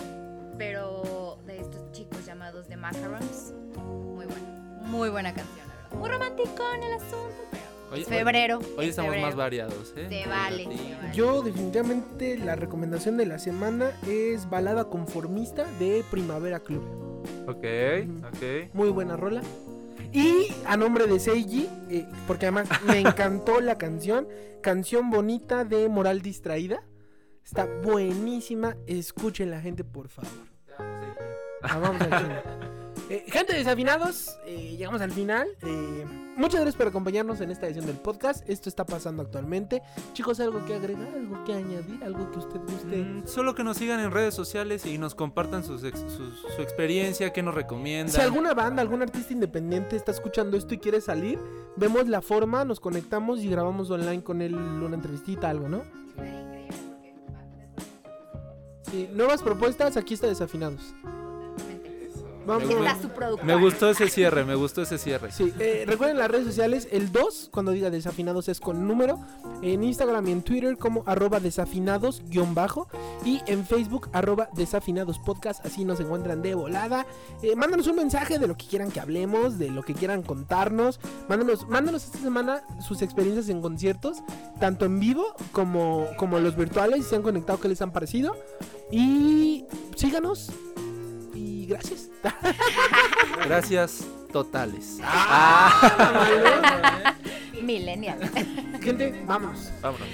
[SPEAKER 2] Pero de estos chicos llamados The Macarons. Muy buena. Muy buena canción, la verdad. Muy romántico en el asunto.
[SPEAKER 4] Hoy,
[SPEAKER 2] es febrero.
[SPEAKER 4] hoy- hoy
[SPEAKER 2] es
[SPEAKER 4] estamos más variados, ¿eh?
[SPEAKER 2] Se vale,
[SPEAKER 4] ratito.
[SPEAKER 2] se vale.
[SPEAKER 1] Yo definitivamente la recomendación de la semana es Balada Conformista de Primavera Club.
[SPEAKER 3] Ok,
[SPEAKER 1] Ujú.
[SPEAKER 3] ok.
[SPEAKER 1] Muy buena rola. Y a nombre de Seiji, eh, porque además me encantó la canción, canción bonita de Moral Distraída. Está buenísima. Escuchen la gente, por favor. Ah, vamos cine. Eh, gente desafinados, eh, llegamos al final. Eh, muchas gracias por acompañarnos en esta edición del podcast. Esto está pasando actualmente. Chicos, algo que agregar, algo que añadir, algo que usted guste.
[SPEAKER 4] Mm, Solo que nos sigan en redes sociales y nos compartan sus ex- su, su experiencia, qué nos recomiendan.
[SPEAKER 1] Si alguna banda, algún artista independiente está escuchando esto y quiere salir, vemos la forma, nos conectamos y grabamos online con él una entrevistita, algo, ¿no? Sí, nuevas propuestas, aquí está Desafinados. Vamos.
[SPEAKER 4] Me-
[SPEAKER 2] Está su productor.
[SPEAKER 4] Me gustó ese cierre, me gustó ese cierre.
[SPEAKER 1] Sí, eh, recuerden las redes sociales, el 2, cuando diga desafinados es con número, en Instagram y en Twitter como arroba desafinados guion bajo y en Facebook arroba desafinados podcast, así nos encuentran de volada. Eh, mándanos un mensaje de lo que quieran que hablemos, de lo que quieran contarnos, mándanos, mándanos esta semana sus experiencias en conciertos, tanto en vivo como, como los virtuales, si se han conectado, qué les han parecido. Y síganos y gracias.
[SPEAKER 4] Gracias totales.
[SPEAKER 1] Ah,
[SPEAKER 2] Millennial.
[SPEAKER 1] Gente, vamos.
[SPEAKER 3] Vámonos.